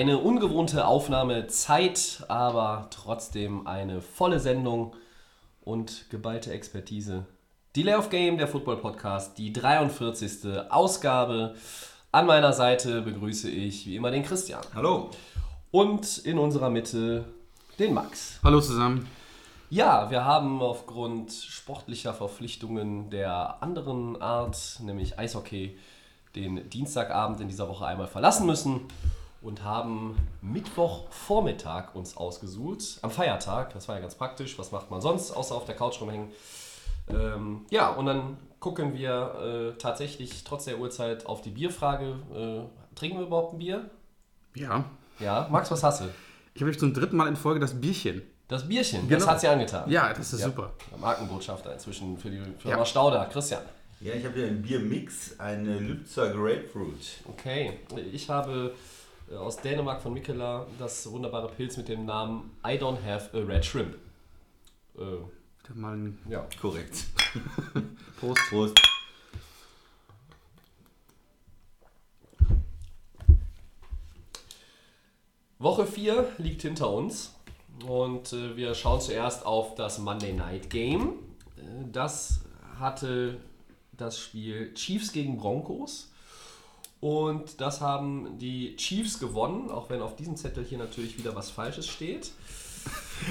Eine ungewohnte Aufnahmezeit, aber trotzdem eine volle Sendung und geballte Expertise. Delay of Game, der Football Podcast, die 43. Ausgabe. An meiner Seite begrüße ich wie immer den Christian. Hallo. Und in unserer Mitte den Max. Hallo zusammen. Ja, wir haben aufgrund sportlicher Verpflichtungen der anderen Art, nämlich Eishockey, den Dienstagabend in dieser Woche einmal verlassen müssen und haben Mittwochvormittag uns ausgesucht, am Feiertag. Das war ja ganz praktisch. Was macht man sonst, außer auf der Couch rumhängen? Ähm, ja, und dann gucken wir äh, tatsächlich trotz der Uhrzeit auf die Bierfrage. Äh, trinken wir überhaupt ein Bier? Ja. Ja. Max, was hast du? Ich habe jetzt zum dritten Mal in Folge das Bierchen. Das Bierchen, das Genau. hat sie angetan. Ja, das ist Ja. super. Markenbotschafter inzwischen für die Firma Ja. Stauder. Christian. Ja, ich habe hier ein Biermix, eine Lübzer Grapefruit. Okay, ich habe äh, aus Dänemark von Mikela das wunderbare Pilz mit dem Namen I don't have a red shrimp. Äh, ein ja. Korrekt. Prost. Prost. Woche 4 liegt hinter uns und äh, wir schauen zuerst auf das Monday Night Game. Äh, das hatte das Spiel Chiefs gegen Broncos und das haben die Chiefs gewonnen, auch wenn auf diesem Zettel hier natürlich wieder was Falsches steht.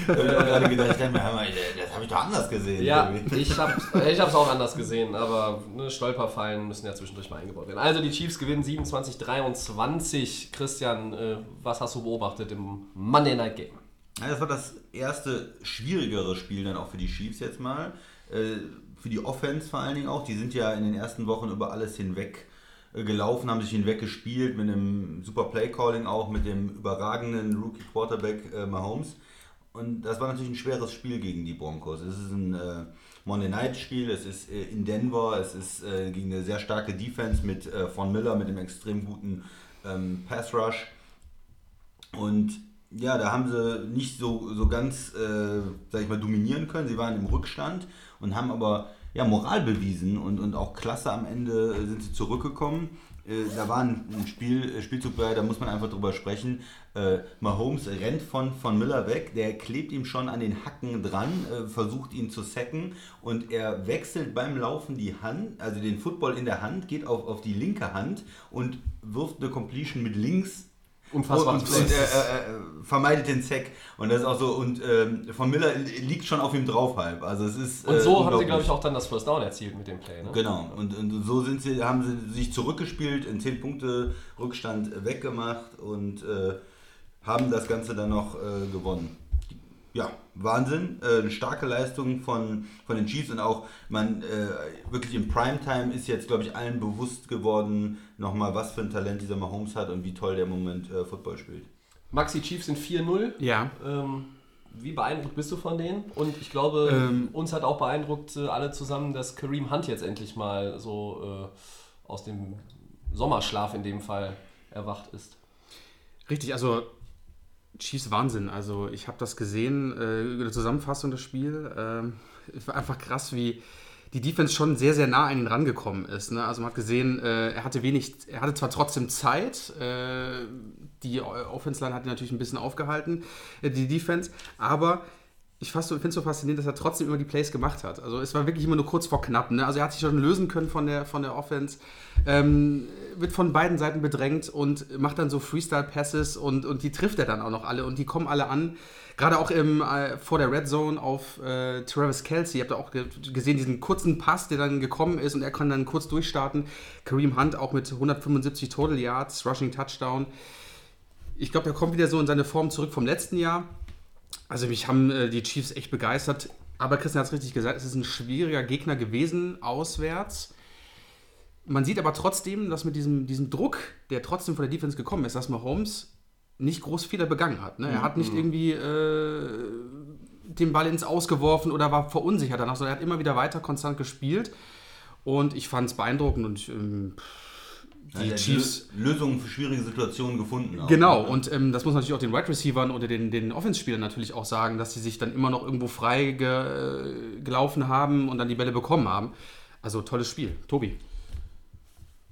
Ich habe gerade gedacht, das habe ich doch anders gesehen. Ja, ich habe es auch anders gesehen, aber ne, Stolperfallen müssen ja zwischendurch mal eingebaut werden. Also die Chiefs gewinnen 27-23. Christian, äh, was hast du beobachtet im Monday Night Game? Das war das erste schwierigere Spiel dann auch für die Chiefs jetzt mal. Äh, Für die Offense vor allen Dingen auch. Die sind ja in den ersten Wochen über alles hinweg gelaufen, haben sich hinweg gespielt mit einem super Play-Calling auch, mit dem überragenden Rookie-Quarterback äh, Mahomes. Und das war natürlich ein schweres Spiel gegen die Broncos. Es ist ein äh, Monday Night Spiel, es ist äh, in Denver, es ist äh, gegen eine sehr starke Defense mit äh, Von Miller, mit dem extrem guten ähm, Pass Rush. Und ja, da haben sie nicht so, so ganz, äh, sag ich mal, dominieren können. Sie waren im Rückstand und haben aber ja, Moral bewiesen und, und auch klasse am Ende äh, sind sie zurückgekommen. Äh, da war ein, ein Spiel, äh, Spielzug bei, da muss man einfach drüber sprechen. Äh, Mahomes rennt von, von Miller weg, der klebt ihm schon an den Hacken dran, äh, versucht ihn zu sacken und er wechselt beim Laufen die Hand, also den Football in der Hand, geht auf, auf die linke Hand und wirft eine Completion mit links Unfassbar. und, und äh, äh, vermeidet den Sack. Und das ist auch so, und ähm, von Miller liegt schon auf ihm drauf halb. Also es ist. Und äh, so haben sie, glaube ich, auch dann das First Down erzielt mit dem Play. Ne? Genau. Und, und so sind sie, haben sie sich zurückgespielt, in 10 Punkte Rückstand weggemacht und äh, haben das Ganze dann noch äh, gewonnen. Ja, Wahnsinn. Äh, eine starke Leistung von, von den Chiefs und auch man äh, wirklich im Primetime ist jetzt, glaube ich, allen bewusst geworden, nochmal, was für ein Talent dieser Mahomes hat und wie toll der im Moment äh, Football spielt. Maxi Chiefs sind 4-0. Ja. Ähm, wie beeindruckt bist du von denen? Und ich glaube, Ähm, uns hat auch beeindruckt äh, alle zusammen, dass Kareem Hunt jetzt endlich mal so äh, aus dem Sommerschlaf in dem Fall erwacht ist. Richtig, also Chiefs Wahnsinn. Also ich habe das gesehen, äh, eine Zusammenfassung des Spiels. Es war einfach krass, wie die Defense schon sehr, sehr nah an ihn rangekommen ist. Ne? Also man hat gesehen, äh, er hatte wenig, er hatte zwar trotzdem Zeit, äh, die Offense Line hat ihn natürlich ein bisschen aufgehalten, äh, die Defense, aber ich finde es so faszinierend, dass er trotzdem immer die Plays gemacht hat. Also es war wirklich immer nur kurz vor knapp. Ne? Also er hat sich schon lösen können von der, von der Offense, ähm, wird von beiden Seiten bedrängt und macht dann so Freestyle-Passes und, und die trifft er dann auch noch alle und die kommen alle an. Gerade auch im, äh, vor der Red Zone auf äh, Travis Kelsey. Ihr habt auch ge gesehen, diesen kurzen Pass, der dann gekommen ist und er kann dann kurz durchstarten. Kareem Hunt auch mit 175 Total Yards, Rushing Touchdown. Ich glaube, er kommt wieder so in seine Form zurück vom letzten Jahr. Also mich haben äh, die Chiefs echt begeistert. Aber Christian hat es richtig gesagt, es ist ein schwieriger Gegner gewesen, auswärts. Man sieht aber trotzdem, dass mit diesem, diesem Druck, der trotzdem von der Defense gekommen ist, dass Mahomes nicht groß Fehler begangen hat. Ne? Er hat nicht irgendwie äh, den Ball ins Ausgeworfen oder war verunsichert danach, sondern er hat immer wieder weiter konstant gespielt. Und ich fand es beeindruckend und ähm, die Chiefs. Lö- Lösungen für schwierige Situationen gefunden. auch. Genau, und ähm, das muss natürlich auch den Wide Receivern oder den, den Offense-Spielern natürlich auch sagen, dass sie sich dann immer noch irgendwo frei ge, gelaufen haben und dann die Bälle bekommen haben. Also tolles Spiel. Tobi.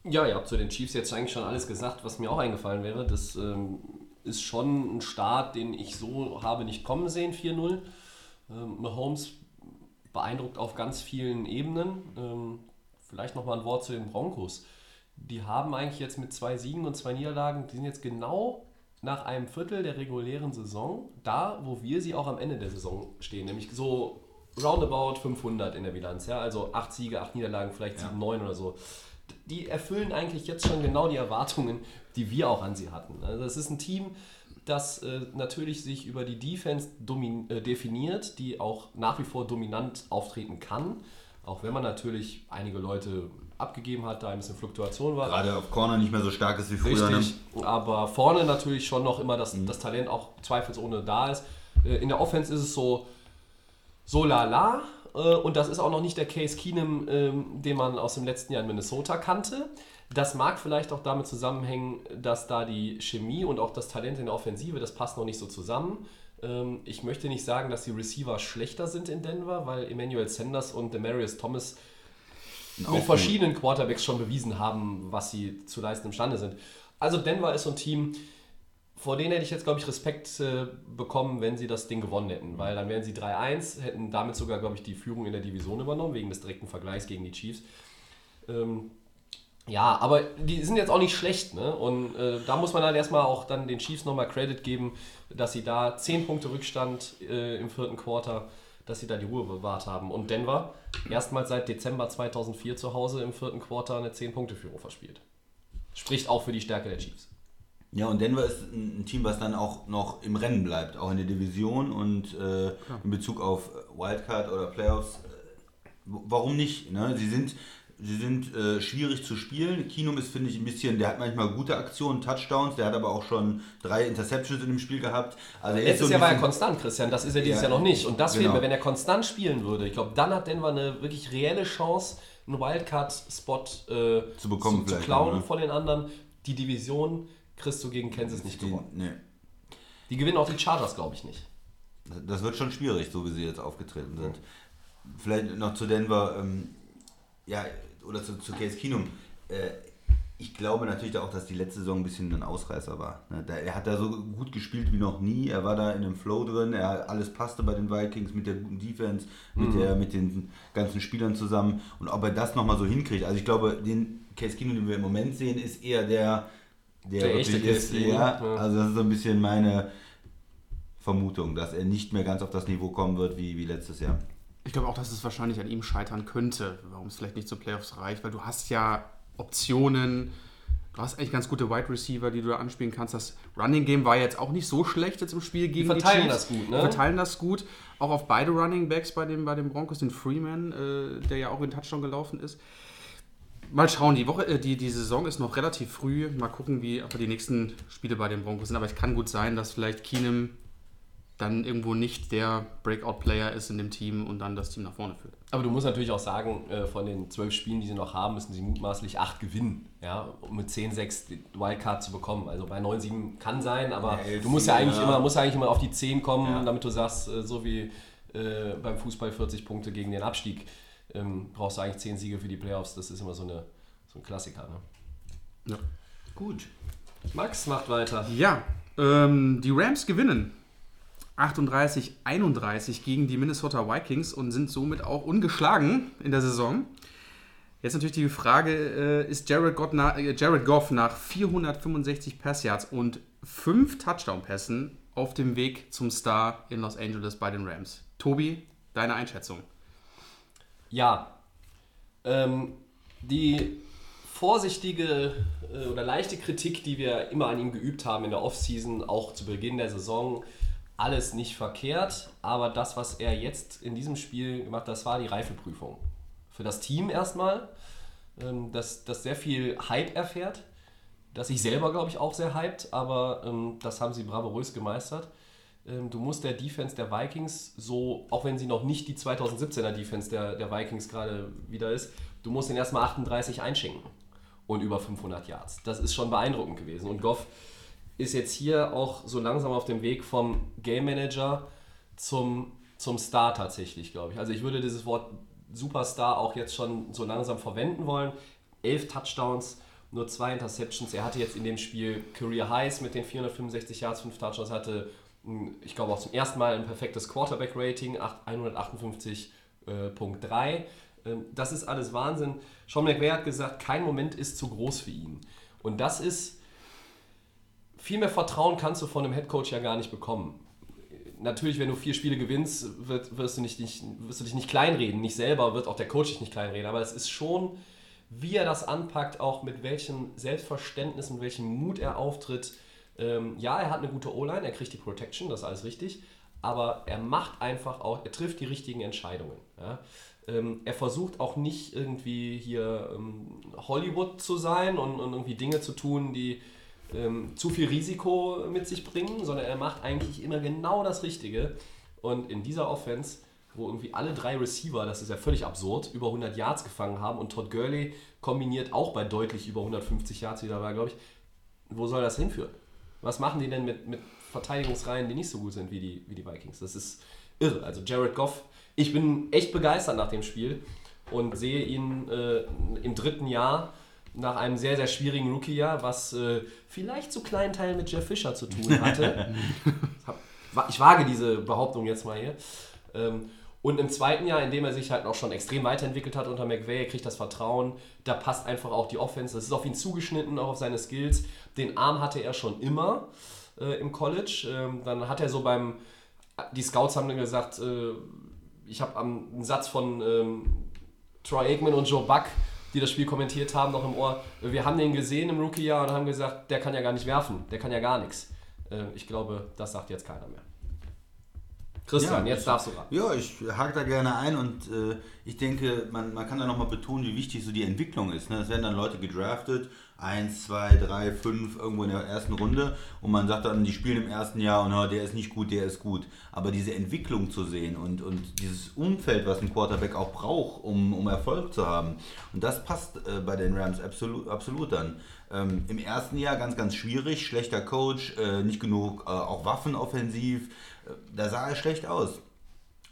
Ja, ihr habt zu den Chiefs jetzt eigentlich schon alles gesagt, was mir auch eingefallen wäre. Das ähm, ist schon ein Start, den ich so habe nicht kommen sehen, 4-0. Ähm, Mahomes beeindruckt auf ganz vielen Ebenen. Ähm, vielleicht nochmal ein Wort zu den Broncos. Die haben eigentlich jetzt mit zwei Siegen und zwei Niederlagen, die sind jetzt genau nach einem Viertel der regulären Saison da, wo wir sie auch am Ende der Saison stehen. Nämlich so roundabout 500 in der Bilanz. Ja? Also acht Siege, acht Niederlagen, vielleicht sieben, neun oder so die erfüllen eigentlich jetzt schon genau die Erwartungen, die wir auch an sie hatten. Also es ist ein Team, das äh, natürlich sich über die Defense äh, definiert, die auch nach wie vor dominant auftreten kann, auch wenn man natürlich einige Leute abgegeben hat, da ein bisschen Fluktuation war. Gerade auf Corner nicht mehr so stark ist wie früher. Richtig, Ne? aber vorne natürlich schon noch immer das, das Talent auch zweifelsohne da ist. Äh, In der Offense ist es so, so lala. äh, Und das ist auch noch nicht der Case Keenum, ähm, den man aus dem letzten Jahr in Minnesota kannte. Das mag vielleicht auch damit zusammenhängen, dass da die Chemie und auch das Talent in der Offensive, das passt noch nicht so zusammen. Ähm, Ich möchte nicht sagen, dass die Receiver schlechter sind in Denver, weil Emmanuel Sanders und Demarius Thomas mit verschiedenen Quarterbacks schon bewiesen haben, was sie zu leisten imstande sind. Also Denver ist so ein Team, vor denen hätte ich jetzt, glaube ich, Respekt äh, bekommen, wenn sie das Ding gewonnen hätten, weil dann wären sie 3-1, hätten damit sogar, glaube ich, die Führung in der Division übernommen, wegen des direkten Vergleichs gegen die Chiefs. Ähm, ja, aber die sind jetzt auch nicht schlecht, ne? Und äh, da muss man dann erstmal auch dann den Chiefs nochmal Credit geben, dass sie da 10 Punkte Rückstand äh, im vierten Quarter, dass sie da die Ruhe bewahrt haben. Und Denver erstmals seit Dezember 2004 zu Hause im vierten Quarter eine 10-Punkte-Führung verspielt. Spricht auch für die Stärke der Chiefs. Ja, und Denver ist ein Team, was dann auch noch im Rennen bleibt, auch in der Division und äh, in Bezug auf Wildcard oder Playoffs. Äh, warum nicht? Ne? Sie sind, sie sind äh, schwierig zu spielen. Kinum ist, finde ich, ein bisschen, der hat manchmal gute Aktionen, Touchdowns, der hat aber auch schon drei Interceptions in dem Spiel gehabt. Also ist Letztes so Jahr war er konstant, Christian. Das ist er dieses Ja, Jahr noch nicht. Und das genau. fehlt mir, wenn er konstant spielen würde. Ich glaube, dann hat Denver eine wirklich reelle Chance, einen Wildcard-Spot äh, Zu bekommen zu, zu klauen ne? von den anderen. Die Division kriegst du gegen Kansas nicht die, gewonnen. nee. Die gewinnen auch die Chargers, glaube ich, nicht. Das wird schon schwierig, so wie sie jetzt aufgetreten sind. Vielleicht noch zu Denver, ähm, ja, oder zu, zu Case Keenum. Äh, ich glaube natürlich auch, dass die letzte Saison ein bisschen ein Ausreißer war. Ne? Er hat da so gut gespielt wie noch nie. Er war da in dem Flow drin. Er, alles passte bei den Vikings mit der guten Defense, mit, der, mit den ganzen Spielern zusammen. Und ob er das nochmal so hinkriegt. Also ich glaube, den Case Keenum, den wir im Moment sehen, ist eher der, der, Der echte ist. Ja. also das ist so ein bisschen meine Vermutung, dass er nicht mehr ganz auf das Niveau kommen wird wie, wie letztes Jahr. Ich glaube auch, dass es wahrscheinlich an ihm scheitern könnte, warum es vielleicht nicht zu Playoffs reicht, weil du hast ja Optionen, du hast eigentlich ganz gute Wide Receiver, die du da anspielen kannst. Das Running Game war jetzt auch nicht so schlecht jetzt im Spiel gegen die, verteilen Chiefs. das gut, ne? Die verteilen das gut. Auch auf beide Running Backs bei, dem, bei den Broncos, den Freeman, äh, der ja auch in Touchdown gelaufen ist. Mal schauen, die Woche, äh, die, die Saison ist noch relativ früh. Mal gucken, wie aber die nächsten Spiele bei den Broncos sind. Aber es kann gut sein, dass vielleicht Keenum dann irgendwo nicht der Breakout-Player ist in dem Team und dann das Team nach vorne führt. Aber du musst natürlich auch sagen, äh, von den zwölf Spielen, die sie noch haben, müssen sie mutmaßlich acht gewinnen, ja, um mit 10-6 die Wildcard zu bekommen. Also bei 9-7 kann sein, aber elf du musst ja eigentlich ja. immer, musst eigentlich immer auf die 10 kommen, Ja. damit du sagst, äh, so wie äh, beim Fußball 40 Punkte gegen den Abstieg, ähm, brauchst du eigentlich 10 Siege für die Playoffs. Das ist immer so, eine, so ein Klassiker. Ne? Ja. Gut. Max macht weiter. Ja, ähm, die Rams gewinnen 38-31 gegen die Minnesota Vikings und sind somit auch ungeschlagen in der Saison. Jetzt natürlich die Frage, äh, ist Jared Goff, nach, äh, Jared Goff nach 465 Passyards und 5 Touchdown-Pässen auf dem Weg zum Star in Los Angeles bei den Rams? Tobi, deine Einschätzung? Ja, ähm, die vorsichtige äh, oder leichte Kritik, die wir immer an ihm geübt haben in der Offseason, auch zu Beginn der Saison, alles nicht verkehrt, aber das, was er jetzt in diesem Spiel gemacht hat, das war die Reifeprüfung. Für das Team erstmal, ähm, das, das sehr viel Hype erfährt, das sich selber, glaube ich, auch sehr hypt, aber ähm, das haben sie bravourös gemeistert. ähm, du musst der Defense der Vikings so, auch wenn sie noch nicht die 2017er Defense der, der Vikings gerade wieder ist, du musst den erstmal 38 einschenken und über 500 Yards. Das ist schon beeindruckend gewesen. Und Goff ist jetzt hier auch so langsam auf dem Weg vom Game Manager zum, zum Star tatsächlich, glaube ich. Also ich würde dieses Wort Superstar auch jetzt schon so langsam verwenden wollen. Elf Touchdowns, nur zwei Interceptions. Er hatte jetzt in dem Spiel Career Highs mit den 465 Yards, fünf Touchdowns, hatte ich glaube auch zum ersten Mal ein perfektes Quarterback-Rating, 158.3. Ähm, das ist alles Wahnsinn. Sean McVay hat gesagt, kein Moment ist zu groß für ihn. Und das ist, viel mehr Vertrauen kannst du von einem Headcoach ja gar nicht bekommen. Natürlich, wenn du vier Spiele gewinnst, wird, wirst, du nicht, nicht, wirst du dich nicht kleinreden. Nicht selber wird auch der Coach dich nicht kleinreden. Aber es ist schon, wie er das anpackt, auch mit welchem Selbstverständnis, mit welchem Mut er auftritt ähm, ja, er hat eine gute O-Line, er kriegt die Protection, das ist alles richtig, aber er macht einfach auch, er trifft die richtigen Entscheidungen. Ja? Ähm, er versucht auch nicht irgendwie hier ähm, Hollywood zu sein und, und, irgendwie Dinge zu tun, die ähm, zu viel Risiko mit sich bringen, sondern er macht eigentlich immer genau das Richtige. Und in dieser Offense, wo irgendwie alle drei Receiver, das ist ja völlig absurd, über 100 Yards gefangen haben und Todd Gurley kombiniert auch bei deutlich über 150 Yards wieder war, glaube ich, wo soll das hinführen? Was machen die denn mit, mit Verteidigungsreihen, die nicht so gut sind wie die, wie die Vikings? Das ist irre. Also Jared Goff, ich bin echt begeistert nach dem Spiel und sehe ihn äh, im dritten Jahr nach einem sehr, sehr schwierigen Rookie-Jahr, was äh, vielleicht zu kleinen Teilen mit Jeff Fisher zu tun hatte. ich wage diese Behauptung jetzt mal hier. Ähm, und im zweiten Jahr, in dem er sich halt auch schon extrem weiterentwickelt hat unter McVay, er kriegt das Vertrauen, da passt einfach auch die Offense, das ist auf ihn zugeschnitten, auch auf seine Skills. Den Arm hatte er schon immer äh, im College. Ähm, dann hat er so beim, die Scouts haben dann gesagt, äh, ich habe einen Satz von ähm, Troy Aikman und Joe Buck, die das Spiel kommentiert haben, noch im Ohr. Wir haben den gesehen im Rookie-Jahr und haben gesagt, der kann ja gar nicht werfen, der kann ja gar nichts. Äh, ich glaube, das sagt jetzt keiner mehr. Christian, ja, jetzt darfst du ran. Ja, ich hake da gerne ein und äh, ich denke, man, man kann da nochmal betonen, wie wichtig so die Entwicklung ist. Ne? Es werden dann Leute gedraftet, 1, 2, 3, 5, irgendwo in der ersten Runde und man sagt dann, die spielen im ersten Jahr und oh, der ist nicht gut, der ist gut. Aber diese Entwicklung zu sehen und, und dieses Umfeld, was ein Quarterback auch braucht, um, um Erfolg zu haben, und das passt äh, bei den Rams absolut, absolut dann. Ähm, Im ersten Jahr ganz, ganz schwierig, schlechter Coach, äh, nicht genug äh, auch Waffen offensiv, da sah er schlecht aus.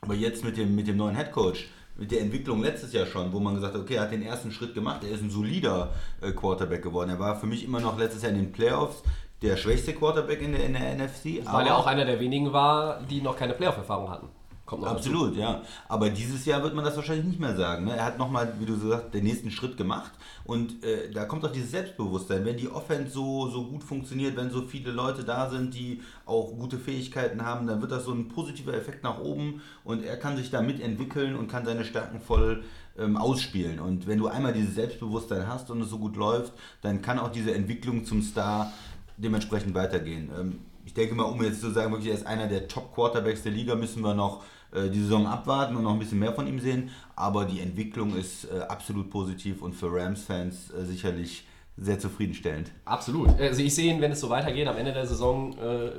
Aber jetzt mit dem, mit dem neuen Headcoach, mit der Entwicklung letztes Jahr schon, wo man gesagt hat, okay, er hat den ersten Schritt gemacht, er ist ein solider äh, Quarterback geworden. Er war für mich immer noch letztes Jahr in den Playoffs der schwächste Quarterback in der, in der NFC. Weil er auch einer der wenigen war, die noch keine Playoff-Erfahrung hatten. Absolut, dazu. ja. Aber dieses Jahr wird man das wahrscheinlich nicht mehr sagen. Ne? Er hat nochmal, wie du so sagst, den nächsten Schritt gemacht. Und äh, da kommt auch dieses Selbstbewusstsein. Wenn die Offense so, so gut funktioniert, wenn so viele Leute da sind, die auch gute Fähigkeiten haben, dann wird das so ein positiver Effekt nach oben. Und er kann sich da mitentwickeln und kann seine Stärken voll ähm, ausspielen. Und wenn du einmal dieses Selbstbewusstsein hast und es so gut läuft, dann kann auch diese Entwicklung zum Star dementsprechend weitergehen. Ähm, ich denke mal, um jetzt zu sagen, wirklich, er ist einer der Top-Quarterbacks der Liga, müssen wir noch die Saison abwarten und noch ein bisschen mehr von ihm sehen. Aber die Entwicklung ist äh, absolut positiv und für Rams-Fans äh, sicherlich sehr zufriedenstellend. Absolut. Also ich sehe ihn, wenn es so weitergeht, am Ende der Saison,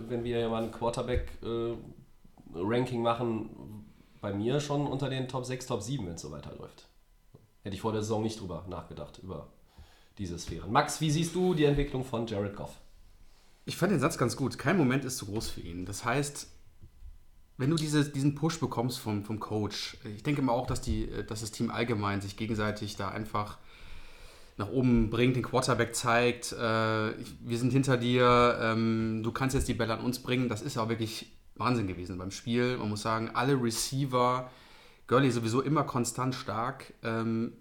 wenn wir ja mal ein Quarterback-Ranking machen, bei mir schon unter den Top 6, Top 7, wenn es so weiterläuft. Hätte ich vor der Saison nicht drüber nachgedacht, über diese Sphären. Max, wie siehst du die Entwicklung von Jared Goff? Ich fand den Satz ganz gut. Kein Moment ist zu groß für ihn. Das heißt, wenn du diese, diesen Push bekommst vom, vom Coach, ich denke mal auch, dass, die, dass das Team allgemein sich gegenseitig da einfach nach oben bringt, den Quarterback zeigt, äh, wir sind hinter dir, ähm, du kannst jetzt die Bälle an uns bringen, das ist ja auch wirklich Wahnsinn gewesen beim Spiel. Man muss sagen, alle Receiver, Gurley sowieso immer konstant stark, ähm,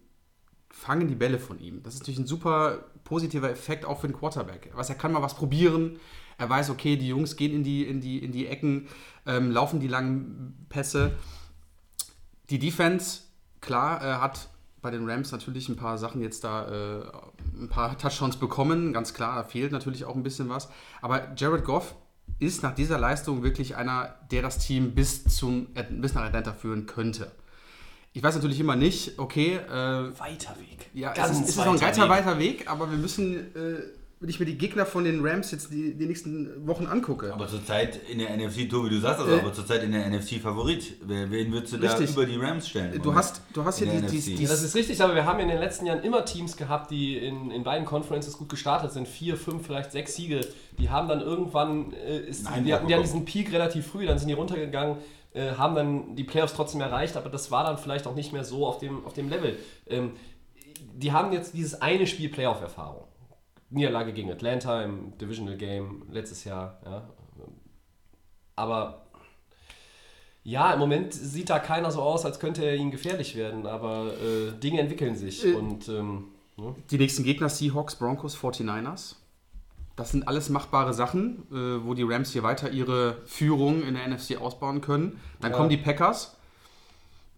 fangen die Bälle von ihm. Das ist natürlich ein super positiver Effekt auch für den Quarterback. Was, er kann mal was probieren, er weiß, okay, die Jungs gehen in die, in die, in die Ecken, ähm, laufen die langen Pässe. Die Defense, klar, äh, hat bei den Rams natürlich ein paar Sachen jetzt da, äh, ein paar Touchdowns bekommen, ganz klar, da fehlt natürlich auch ein bisschen was. Aber Jared Goff ist nach dieser Leistung wirklich einer, der das Team bis, zum, bis nach Atlanta führen könnte. Ich weiß natürlich immer nicht, okay. Äh, weiter Weg. Ja, Ganz es ist, es ist noch ein weiter, weiter Weg, aber wir müssen äh, wenn ich mir die Gegner von den Rams jetzt die, die nächsten Wochen angucke. Aber zurzeit in der NFC, Tobi, du sagst also, Äh, aber zurzeit in der NFC Favorit. Wer, wen würdest du da Richtig. über die Rams stellen? Du hast- du hast hier die- die- die- das ist richtig, aber wir haben in den letzten Jahren immer Teams gehabt, die in, in beiden Conferences gut gestartet sind. Vier, fünf, vielleicht sechs Siege. Die haben dann irgendwann, äh, ist, Nein, die, hatten, die hatten diesen Peak relativ früh, dann sind die runtergegangen, äh, haben dann die Playoffs trotzdem erreicht, aber das war dann vielleicht auch nicht mehr so auf dem, auf dem Level. Ähm, die haben jetzt dieses eine Spiel Playoff-Erfahrung. Niederlage gegen Atlanta im Divisional Game letztes Jahr. Ja. Aber ja, im Moment sieht da keiner so aus, als könnte er ihnen gefährlich werden, aber äh, Dinge entwickeln sich. Äh, und ähm, ne? Die nächsten Gegner Seahawks, Broncos, 49ers. Das sind alles machbare Sachen, äh, wo die Rams hier weiter ihre Führung in der NFC ausbauen können. Dann Ja. kommen die Packers.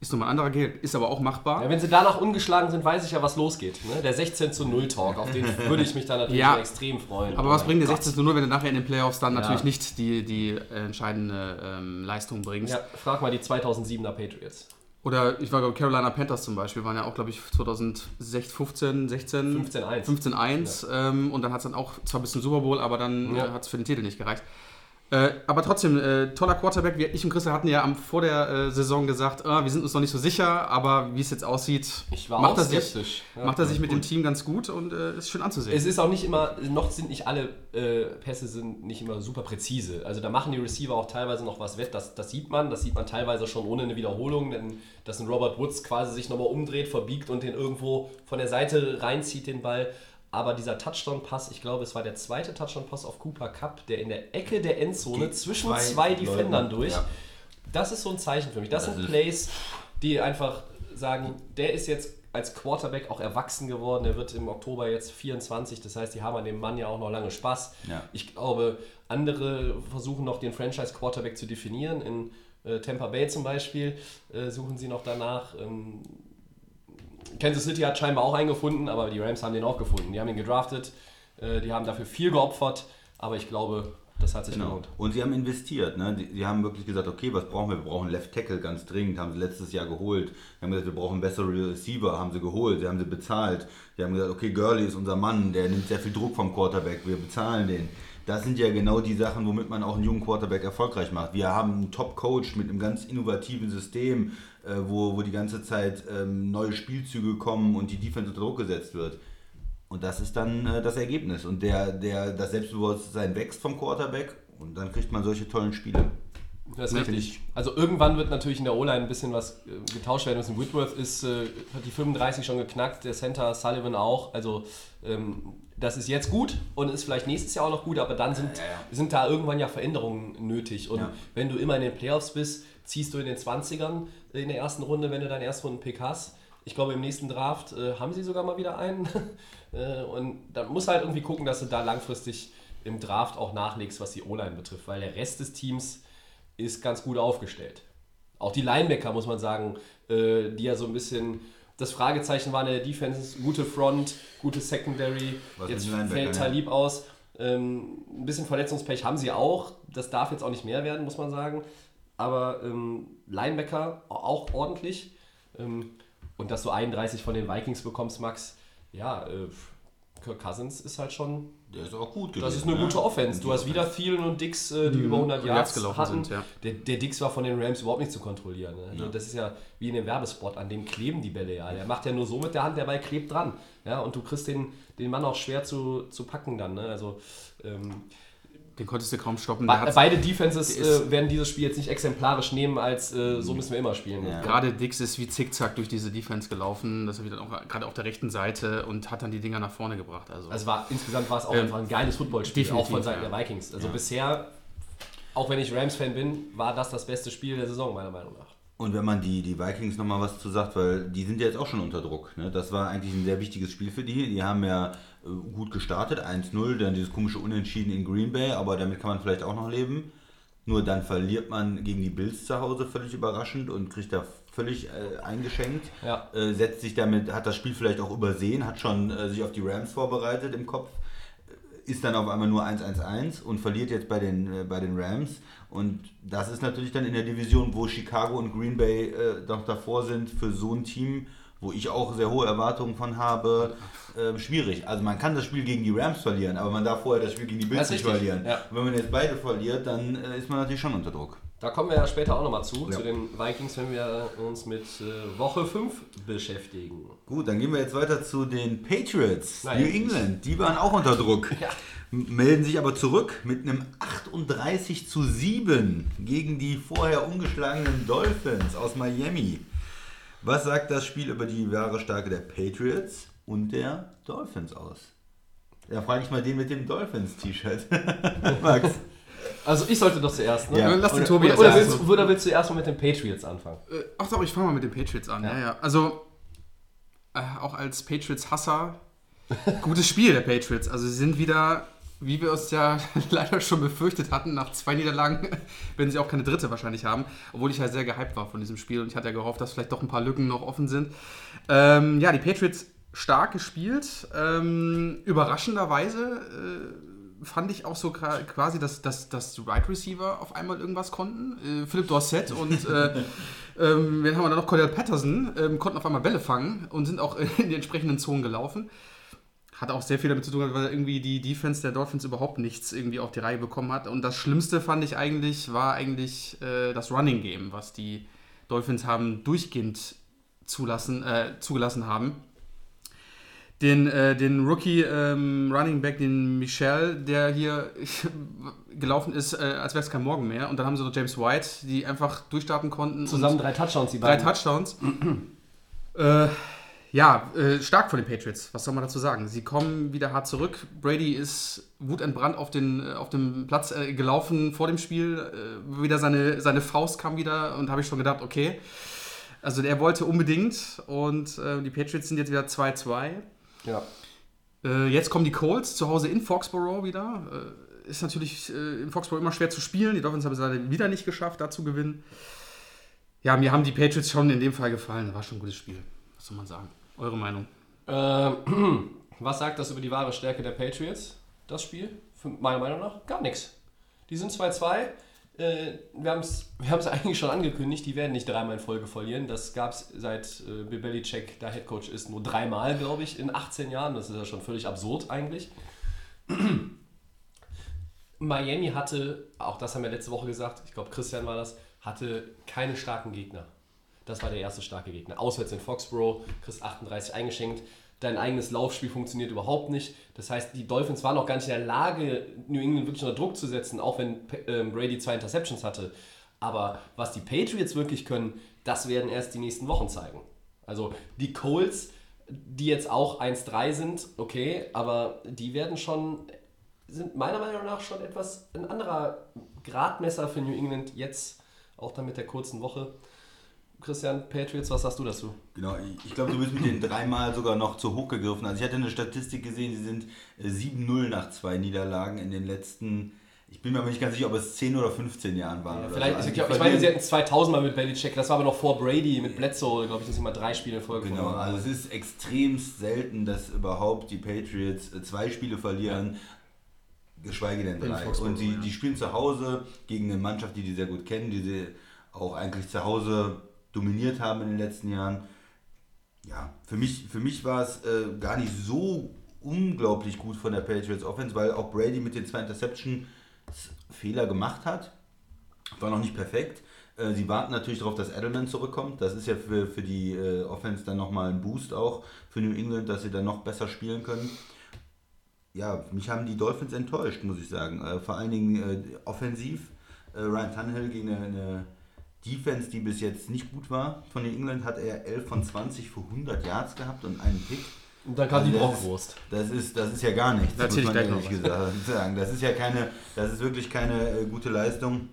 Ist nochmal ein anderer Gegner, ist aber auch machbar. ja, wenn sie danach ungeschlagen sind, weiß ich ja, was losgeht. Ne? Der 16 zu 0 Talk, auf den würde ich mich dann natürlich Ja. extrem freuen. Aber Oh was mein bringt der Gott. 16 zu 0, wenn du nachher in den Playoffs dann Ja. natürlich nicht die, die äh, entscheidende ähm, Leistung bringst? Ja, frag mal die 2007er Patriots. Oder ich war glaube Carolina Panthers zum Beispiel, waren ja auch glaube ich 2016, 15, 16, 15-1. 15-1 ähm, und dann hat es dann auch zwar bis zum Super Bowl, aber dann Ja. äh, hat es für den Titel nicht gereicht. Äh, aber trotzdem, äh, toller Quarterback. Wir, ich und Christian hatten ja am, vor der äh, Saison gesagt, ah, wir sind uns noch nicht so sicher, aber wie es jetzt aussieht, macht, er sich. Ja. macht er sich mit dem Team ganz gut und äh, ist schön anzusehen. Es ist auch nicht immer, noch sind nicht alle äh, Pässe sind nicht immer super präzise. Also da machen die Receiver auch teilweise noch was wett. Das, das sieht man. Das sieht man teilweise schon ohne eine Wiederholung, denn dass ein Robert Woods quasi sich nochmal umdreht, verbiegt und den irgendwo von der Seite reinzieht, den Ball. Aber dieser Touchdown-Pass, ich glaube, es war der zweite Touchdown-Pass auf Cooper Cup, der in der Ecke der Endzone Geht zwischen zwei zwei, Defendern durch. ja. Das ist so ein Zeichen für mich. Das, Das sind Plays, die einfach sagen, der ist jetzt als Quarterback auch erwachsen geworden. Der wird im Oktober jetzt 24. Das heißt, die haben an dem Mann ja auch noch lange Spaß. Ja. Ich glaube, andere versuchen noch den Franchise-Quarterback zu definieren. In äh, Tampa Bay zum Beispiel äh, suchen sie noch danach. Ähm, Kansas City hat scheinbar auch einen gefunden, aber die Rams haben den auch gefunden. Die haben ihn gedraftet, äh, die haben dafür viel geopfert, aber ich glaube, das hat sich Genau. gelohnt. Und sie haben investiert. Ne? Die, die haben wirklich gesagt, okay, was brauchen wir? Wir brauchen Left Tackle ganz dringend, haben sie letztes Jahr geholt. Sie haben gesagt, wir brauchen bessere Receiver, haben sie geholt, sie haben sie bezahlt. Sie haben gesagt, okay, Gurley ist unser Mann, der nimmt sehr viel Druck vom Quarterback, wir bezahlen den. Das sind ja genau die Sachen, womit man auch einen jungen Quarterback erfolgreich macht. Wir haben einen Top-Coach mit einem ganz innovativen System, äh, wo, wo die ganze Zeit ähm, neue Spielzüge kommen und die Defense unter Druck gesetzt wird. Und das ist dann äh, das Ergebnis. Und der, der, das Selbstbewusstsein wächst vom Quarterback und dann kriegt man solche tollen Spiele. Das ist richtig. Also irgendwann wird natürlich in der O-Line ein bisschen was äh, getauscht werden müssen. Whitworth ist, äh, hat die 35 schon geknackt, der Center Sullivan auch. Also ähm, das ist jetzt gut und ist vielleicht nächstes Jahr auch noch gut, aber dann sind, Ja, ja. sind da irgendwann ja Veränderungen nötig. Und Ja. wenn du immer in den Playoffs bist, ziehst du in den 20ern in der ersten Runde, wenn du deinen Erstrunden-Pick hast. Ich glaube, im nächsten Draft äh, haben sie sogar mal wieder einen. äh, und dann musst du halt irgendwie gucken, dass du da langfristig im Draft auch nachlegst, was die O-Line betrifft, weil der Rest des Teams ist ganz gut aufgestellt. Auch die Linebacker, muss man sagen, äh, die ja so ein bisschen das Fragezeichen waren in der Defense, gute Front, gute Secondary. Was Jetzt fällt ja? Talib aus. Ähm, ein bisschen Verletzungspech haben sie auch. Das darf jetzt auch nicht mehr werden, muss man sagen. Aber ähm, Linebacker auch ordentlich. Ähm, und dass du 31 von den Vikings bekommst, Max, ja, äh, Kirk Cousins ist halt schon Der ist auch gut gewesen. das ist eine ne? gute Offense. Du hast wieder Thielen und Dix, äh, die über 100 Yards gelaufen hatten. sind, ja. der, der Dix war von den Rams überhaupt nicht zu kontrollieren. Ne? Also Ja. Das ist ja wie in dem Werbespot, an dem kleben die Bälle ja. Der macht ja nur so mit der Hand, der Ball klebt dran. Ja? Und du kriegst den, den Mann auch schwer zu, zu packen dann. Ne? Also ähm, Den konntest du kaum stoppen. be beide Defenses äh, werden dieses Spiel jetzt nicht exemplarisch nehmen, als äh, so müssen wir immer spielen. Ja. Gerade Dix ist wie zickzack durch diese Defense gelaufen, das wieder auch gerade auf der rechten Seite und hat dann die Dinger nach vorne gebracht. Also, Also war, insgesamt war es auch Ähm, einfach ein geiles Footballspiel, auch von Seiten ja. der Vikings. Also Ja. bisher, auch wenn ich Rams-Fan bin, war das das beste Spiel der Saison, meiner Meinung nach. Und wenn man die, die Vikings nochmal was zu sagt, weil die sind ja jetzt auch schon unter Druck. Ne? Das war eigentlich ein sehr wichtiges Spiel für die. Die haben ja gut gestartet, 1-0, dann dieses komische Unentschieden in Green Bay, aber damit kann man vielleicht auch noch leben. Nur dann verliert man gegen die Bills zu Hause völlig überraschend und kriegt da völlig äh, eingeschenkt. Ja. Äh, setzt sich damit, hat das Spiel vielleicht auch übersehen, hat schon äh, sich auf die Rams vorbereitet im Kopf ist dann auf einmal nur 1-1-1 und verliert jetzt bei den, äh, bei den Rams. Und das ist natürlich dann in der Division, wo Chicago und Green Bay äh, noch davor sind, für so ein Team wo ich auch sehr hohe Erwartungen von habe, äh, schwierig. Also man kann das Spiel gegen die Rams verlieren, aber man darf vorher das Spiel gegen die Bills nicht verlieren. ja. Wenn man jetzt beide verliert, dann äh, ist man natürlich schon unter Druck. Da kommen wir ja später auch nochmal zu, Ja. zu den Vikings, wenn wir uns mit äh, Woche 5 beschäftigen. Gut, dann gehen wir jetzt weiter zu den Patriots. Na, New. England, die waren auch unter Druck. Ja. Melden sich aber zurück mit einem 38 zu 7 gegen die vorher ungeschlagenen Dolphins aus Miami. Was sagt das Spiel über die wahre Stärke der Patriots und der Dolphins aus? Ja, frage ich mal den mit dem Dolphins-T-Shirt. Max. Also ich sollte doch zuerst, ne? Ja. Lass den Tobi oder, oder, willst, oder willst du erstmal mit den Patriots anfangen? Äh, Ach doch, ich fange mal mit den Patriots an. Ja, Ja. ja. Also, äh, auch als Patriots-Hasser, gutes Spiel der Patriots. Also, sie sind wieder, wie wir es ja leider schon befürchtet hatten, nach zwei Niederlagen, werden sie auch keine dritte wahrscheinlich haben. Obwohl ich ja sehr gehypt war von diesem Spiel und ich hatte ja gehofft, dass vielleicht doch ein paar Lücken noch offen sind. Ähm, ja, die Patriots stark gespielt. Ähm, überraschenderweise. Äh, fand ich auch so quasi, dass, dass, dass die Right Receiver auf einmal irgendwas konnten. Äh, Philipp Dorset und äh, ähm, wen haben wir da noch? Cordell Patterson ähm, konnten auf einmal Bälle fangen und sind auch in die entsprechenden Zonen gelaufen. Hat auch sehr viel damit zu tun, weil irgendwie die Defense der Dolphins überhaupt nichts irgendwie auf die Reihe bekommen hat. Und das Schlimmste fand ich eigentlich, war eigentlich äh, das Running Game, was die Dolphins haben durchgehend zulassen, äh, zugelassen haben. Den, äh, den Rookie ähm, Running Back, den Michel, der hier gelaufen ist, äh, als wäre es kein Morgen mehr. Und dann haben sie noch James White, die einfach durchstarten konnten. Zusammen drei Touchdowns, die drei beiden. Touchdowns. äh, ja, äh, stark von den Patriots. Was soll man dazu sagen? Sie kommen wieder hart zurück. Brady ist wutentbrannt auf, den, äh, auf dem Platz äh, gelaufen vor dem Spiel. Äh, wieder seine, seine Faust kam wieder und habe ich schon gedacht, okay. Also der wollte unbedingt und äh, die Patriots sind jetzt wieder 2-2. Ja. Äh, jetzt kommen die Colts zu Hause in Foxborough wieder. Ist natürlich äh, in Foxborough immer schwer zu spielen. Die Dolphins haben es leider wieder nicht geschafft, da zu gewinnen. Ja, mir haben die Patriots schon in dem Fall gefallen. War schon ein gutes Spiel. Was soll man sagen? Eure Meinung? Ähm, was sagt das über die wahre Stärke der Patriots, das Spiel? Für meiner Meinung nach gar nichts. Die sind 2-2. Äh, wir haben es wir eigentlich schon angekündigt, die werden nicht dreimal in Folge verlieren. Das gab es seit äh, Belichick da Headcoach ist nur dreimal, glaube ich, in 18 Jahren. Das ist ja schon völlig absurd eigentlich. Miami hatte, auch das haben wir letzte Woche gesagt, ich glaube Christian war das, hatte keine starken Gegner. Das war der erste starke Gegner. Auswärts in Foxborough, kriegst 38 eingeschenkt. Dein eigenes Laufspiel funktioniert überhaupt nicht. Das heißt, die Dolphins waren noch gar nicht in der Lage, New England wirklich unter Druck zu setzen, auch wenn ähm, Brady zwei Interceptions hatte. Aber was die Patriots wirklich können, das werden erst die nächsten Wochen zeigen. Also die Colts, die jetzt auch 1-3 sind, okay, aber die werden schon, sind meiner Meinung nach schon etwas ein anderer Gradmesser für New England jetzt, auch dann mit der kurzen Woche. Christian, Patriots, was sagst du dazu? Genau, ich- ich glaube, du bist mit den dreimal sogar noch zu hoch gegriffen. Also ich hatte eine Statistik gesehen, sie sind äh, 7-0 nach zwei Niederlagen in den letzten, ich bin mir aber nicht ganz sicher, ob es 10 oder 15 Jahren waren. oder Vielleicht, so. Also ich, die glaub, ich meine, sie hatten 2000 Mal mit Belichick, das war aber noch vor Brady, mit Bledsoe, glaube ich, das sind immer drei Spiele in Folge. Genau, also es ist extrem selten, dass überhaupt die Patriots äh, zwei Spiele verlieren, geschweige denn drei. Und die, ja. die spielen zu Hause gegen eine Mannschaft, die die sehr gut kennen, die sie auch eigentlich zu Hause dominiert haben in den letzten Jahren. Ja, für mich, für mich war es äh, gar nicht so unglaublich gut von der Patriots Offense, weil auch Brady mit den zwei Interceptions Fehler gemacht hat. War noch nicht perfekt. Äh, Sie warten natürlich darauf, dass Edelman zurückkommt. Das ist ja für, für die äh, Offense dann nochmal ein Boost auch für New England, dass sie dann noch besser spielen können. Ja, mich haben die Dolphins enttäuscht, muss ich sagen. Äh, vor allen Dingen äh, offensiv. Äh, Ryan Tannehill gegen eine, eine Defense, die bis jetzt nicht gut war. Von New England hat er 11 von 20 für 100 Yards gehabt und einen Pick. Und dann kam die Also das Brockwurst. Das ist, das ist ja gar nichts, Da erzähl ich gleich noch ehrlich gesagt sagen. Das ist ja keine, das ist wirklich keine äh, gute Leistung.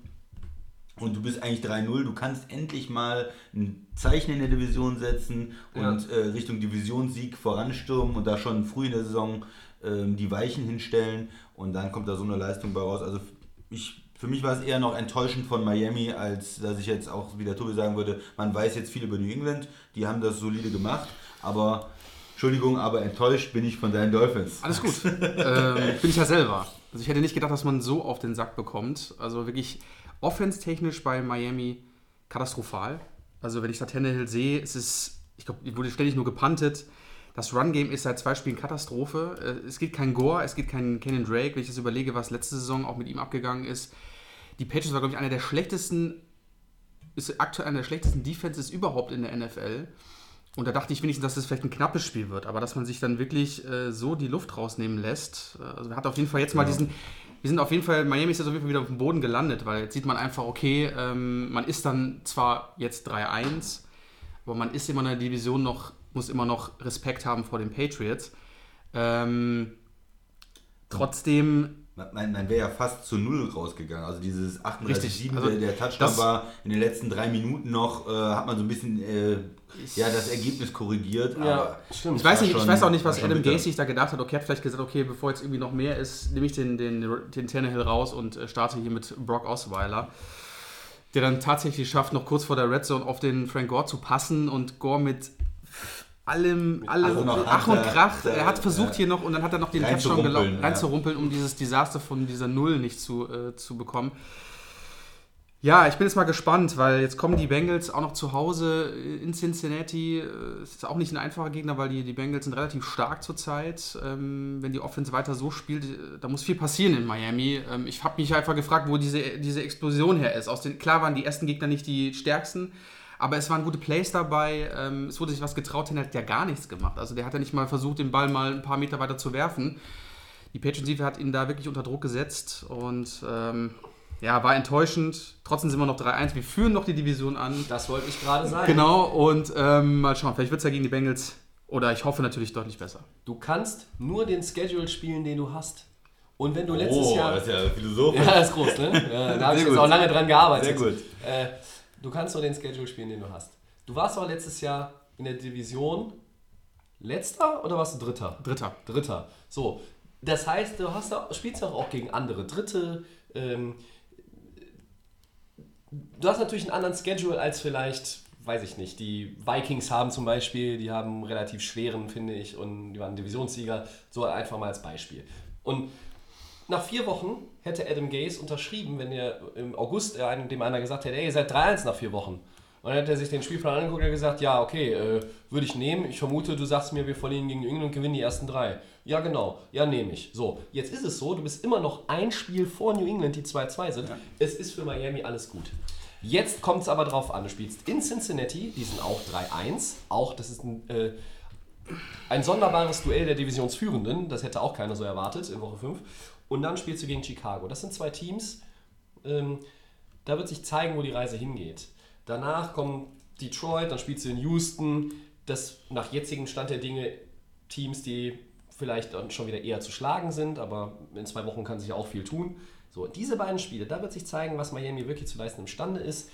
Und du bist eigentlich 3-0, du kannst endlich mal ein Zeichen in der Division setzen und äh, Richtung Divisionssieg voranstürmen und da schon früh in der Saison ähm, die Weichen hinstellen und dann kommt da so eine Leistung bei raus. Also ich, für mich war es eher noch enttäuschend von Miami, als dass ich jetzt auch, wie der Tobi sagen würde, man weiß jetzt viel über New England, die haben das solide gemacht, aber Entschuldigung, aber enttäuscht bin ich von deinen Dolphins. Alles gut. ähm, bin ich ja selber. Also ich hätte nicht gedacht, dass man so auf den Sack bekommt. Also wirklich offense-technisch bei Miami katastrophal. Also wenn ich da Tannehill sehe, es ist ich glaube, wurde ständig nur gepuntet. Das Run-Game ist seit zwei Spielen Katastrophe. Äh, Es gibt keinen Gore, es gibt keinen Kenan Drake, wenn ich das überlege, was letzte Saison auch mit ihm abgegangen ist. Die Patriots war, glaube ich, einer der schlechtesten, ist aktuell einer der schlechtesten Defenses überhaupt in der NFL. Und da dachte ich wenigstens, dass es vielleicht ein knappes Spiel wird, aber dass man sich dann wirklich äh, so die Luft rausnehmen lässt. Äh, also hat auf jeden Fall jetzt mal diesen. Wir sind auf jeden Fall, Miami ist jetzt auf jeden Fall wieder auf dem Boden gelandet, weil jetzt sieht man einfach, okay, ähm, man ist dann zwar jetzt 3-1, aber man ist immer in der Division noch, muss immer noch Respekt haben vor den Patriots. Ähm, trotzdem Man, man, wäre ja fast zu null rausgegangen. Also dieses 38-7, Richtig. Also der, Touchdown das- war in den letzten drei Minuten noch, äh, hat man so ein bisschen äh, ja, das Ergebnis korrigiert. aber stimmt. Ich weiß, nicht, ich schon- weiß auch nicht, was Adam. Gase sich da gedacht hat. Okay, er hat vielleicht gesagt, okay, bevor jetzt irgendwie noch mehr ist, nehme ich den, den, den Tannehill raus und äh, starte hier mit Brock Osweiler. Der dann tatsächlich schafft, noch kurz vor der Red Zone auf den Frank Gore zu passen und Gore mit allem, allem Ach und Ach und Ach, Krach. da- Er hat versucht ja. hier noch und dann hat er noch den Touchdown gelaufen, rumpeln, ja. reinzurumpeln, um dieses Desaster von dieser Null nicht zu, äh, zu bekommen. Ja, ich bin jetzt mal gespannt, weil jetzt kommen die Bengals auch noch zu Hause in Cincinnati. Äh, Es ist auch nicht ein einfacher Gegner, weil die, die Bengals sind relativ stark zurzeit. Ähm, wenn die Offense weiter so spielt, äh, da muss viel passieren in Miami. Ähm, ich habe mich einfach gefragt, wo diese, diese Explosion her ist. Den, klar waren die ersten Gegner nicht die stärksten, aber es waren gute Plays dabei. Ähm, es wurde sich was getraut, Tanner hat ja gar nichts gemacht. Also der hat ja nicht mal versucht, den Ball mal ein paar Meter weiter zu werfen. Die Patriots Defense hat ihn da wirklich unter Druck gesetzt und ähm, ja, war enttäuschend. Trotzdem sind wir noch 3-1. Wir führen noch die Division an. Das wollte ich gerade sagen. Genau, und ähm, mal schauen, vielleicht wird es ja gegen die Bengals oder ich hoffe natürlich deutlich besser. Du kannst nur den Schedule spielen, den du hast. Und wenn du letztes Oh, Jahr. das ist ja philosophisch. Ja, das ist groß, ne? Ja, da habe ich jetzt gut. auch lange dran gearbeitet. Sehr gut. Äh, du kannst nur den Schedule spielen, den du hast. Du warst auch letztes Jahr in der Division letzter oder warst du dritter? Dritter. Dritter. So. Das heißt, du hast auch, spielst auch, auch gegen andere Dritte. Ähm, du hast natürlich einen anderen Schedule als vielleicht, weiß ich nicht, die Vikings haben zum Beispiel, die haben einen relativ schweren, finde ich, und die waren Divisionssieger. So einfach mal als Beispiel. Und nach vier Wochen hätte Adam Gase unterschrieben, wenn er im August dem einer gesagt hätte, ey, ihr seid 3-1 nach vier Wochen. Und dann hätte er sich den Spielplan angeguckt und gesagt, ja, okay, äh, würde ich nehmen. Ich vermute, du sagst mir, wir verlieren gegen New England und gewinnen die ersten drei. Ja, genau. Ja, nehme ich. So, jetzt ist es so, du bist immer noch ein Spiel vor New England, die 2-2 sind. Es ist für Miami alles gut. Jetzt kommt es aber drauf an. Du spielst in Cincinnati, die sind auch 3-1. Auch, das ist ein, äh, ein sonderbares Duell der Divisionsführenden. Das hätte auch keiner so erwartet in Woche 5. Und dann spielst du gegen Chicago. Das sind zwei Teams, ähm, da wird sich zeigen, wo die Reise hingeht. Danach kommt Detroit, dann spielst du in Houston. Das nach jetzigem Stand der Dinge Teams, die vielleicht schon wieder eher zu schlagen sind, aber in zwei Wochen kann sich auch viel tun. So, diese beiden Spiele, da wird sich zeigen, was Miami wirklich zu leisten imstande ist.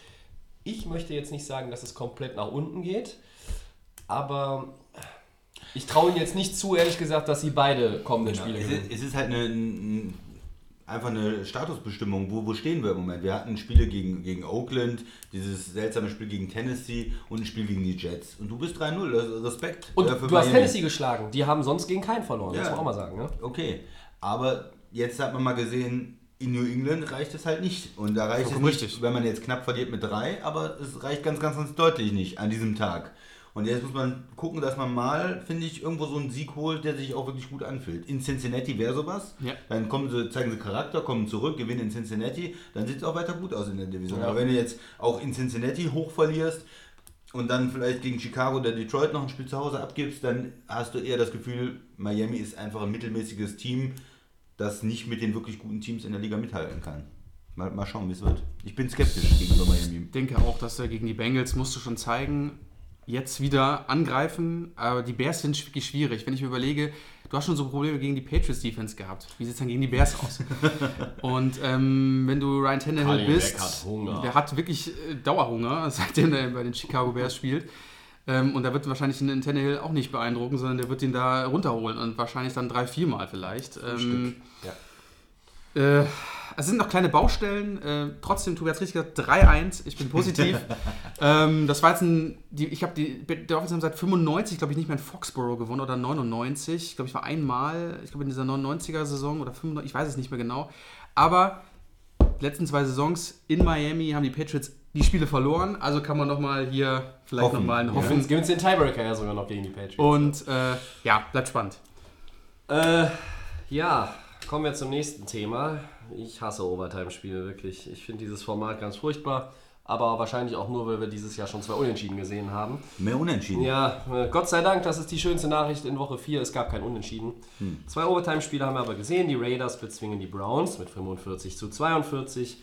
Ich möchte jetzt nicht sagen, dass es komplett nach unten geht, aber ich traue ihnen jetzt nicht zu, ehrlich gesagt, dass sie beide kommenden Spiele Es gewinnen. ist, es ist halt eine, ein- einfach eine Statusbestimmung. Wo, wo stehen wir im Moment? Wir hatten Spiele gegen, gegen Oakland, dieses seltsame Spiel gegen Tennessee und ein Spiel gegen die Jets. Und du bist 3-0. Also Respekt. Und äh, für du hast Miami. Tennessee geschlagen. Die haben sonst gegen keinen verloren, Ja. muss man auch mal sagen. Ne? Okay, aber jetzt hat man mal gesehen, in New England reicht es halt nicht. Und da reicht es Vollkommen nicht, richtig. wenn man jetzt knapp verliert mit drei, aber es reicht ganz, ganz, ganz deutlich nicht an diesem Tag. Und jetzt muss man gucken, dass man mal, finde ich, irgendwo so einen Sieg holt, der sich auch wirklich gut anfühlt. In Cincinnati wäre sowas. Ja. Dann kommen sie, zeigen sie Charakter, kommen zurück, gewinnen in Cincinnati, dann sieht es auch weiter gut aus in der Division. Ja. Aber wenn du jetzt auch in Cincinnati hoch verlierst und dann vielleicht gegen Chicago oder Detroit noch ein Spiel zu Hause abgibst, dann hast du eher das Gefühl, Miami ist einfach ein mittelmäßiges Team, das nicht mit den wirklich guten Teams in der Liga mithalten kann. Mal, mal schauen, wie es wird. Ich bin skeptisch gegenüber Miami. Ich denke auch, dass er gegen die Bengals musste schon zeigen, jetzt wieder angreifen, aber die Bears sind wirklich schwierig. Wenn ich mir überlege, du hast schon so Probleme gegen die Patriots Defense gehabt. Wie sieht es dann gegen die Bears aus? Und ähm, wenn du Ryan Tannehill Kalin bist, hat Hunger. der hat wirklich äh, Dauerhunger, seitdem er bei den Chicago Bears spielt. Ähm, und da wird wahrscheinlich ein Tannehill auch nicht beeindrucken, sondern der wird ihn da runterholen und wahrscheinlich dann drei, viermal vielleicht. Ähm, Ja. äh, es sind noch kleine Baustellen. Äh, trotzdem, Tobi hat es richtig gesagt, 3-1. Ich bin positiv. ähm, das war jetzt ein. Die, ich habe die. Die Dolphins haben seit 95, glaube ich, nicht mehr in Foxborough gewonnen oder 99. Ich glaube, ich war einmal, ich glaube, in dieser 99er-Saison oder 95, ich weiß es nicht mehr genau. Aber die letzten zwei Saisons in Miami haben die Patriots die Spiele verloren, also kann man nochmal hier vielleicht nochmal einen ja. Hoffen. Gewinnt den Tiebreaker ja sogar noch gegen die Patriots. Und äh, ja, bleibt spannend. Äh, ja, kommen wir zum nächsten Thema. Ich hasse Overtime-Spiele wirklich. Ich finde dieses Format ganz furchtbar. Aber wahrscheinlich auch nur, weil wir dieses Jahr schon zwei Unentschieden gesehen haben. Mehr unentschieden. Ja, äh, Gott sei Dank, das ist die schönste Nachricht in Woche 4. Es gab kein Unentschieden. Zwei Overtime-Spiele haben wir aber gesehen. Die Raiders bezwingen die Browns mit 45 zu 42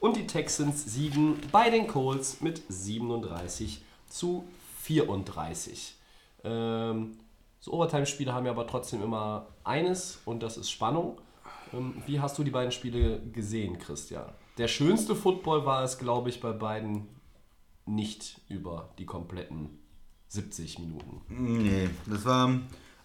und die Texans siegen bei den Colts mit 37 zu 34. Ähm, so Overtime-Spiele haben ja aber trotzdem immer eines und das ist Spannung. Ähm, wie hast du die beiden Spiele gesehen, Christian? Der schönste Football war es, glaube ich, bei beiden nicht über die kompletten 70 Minuten. Nee, das war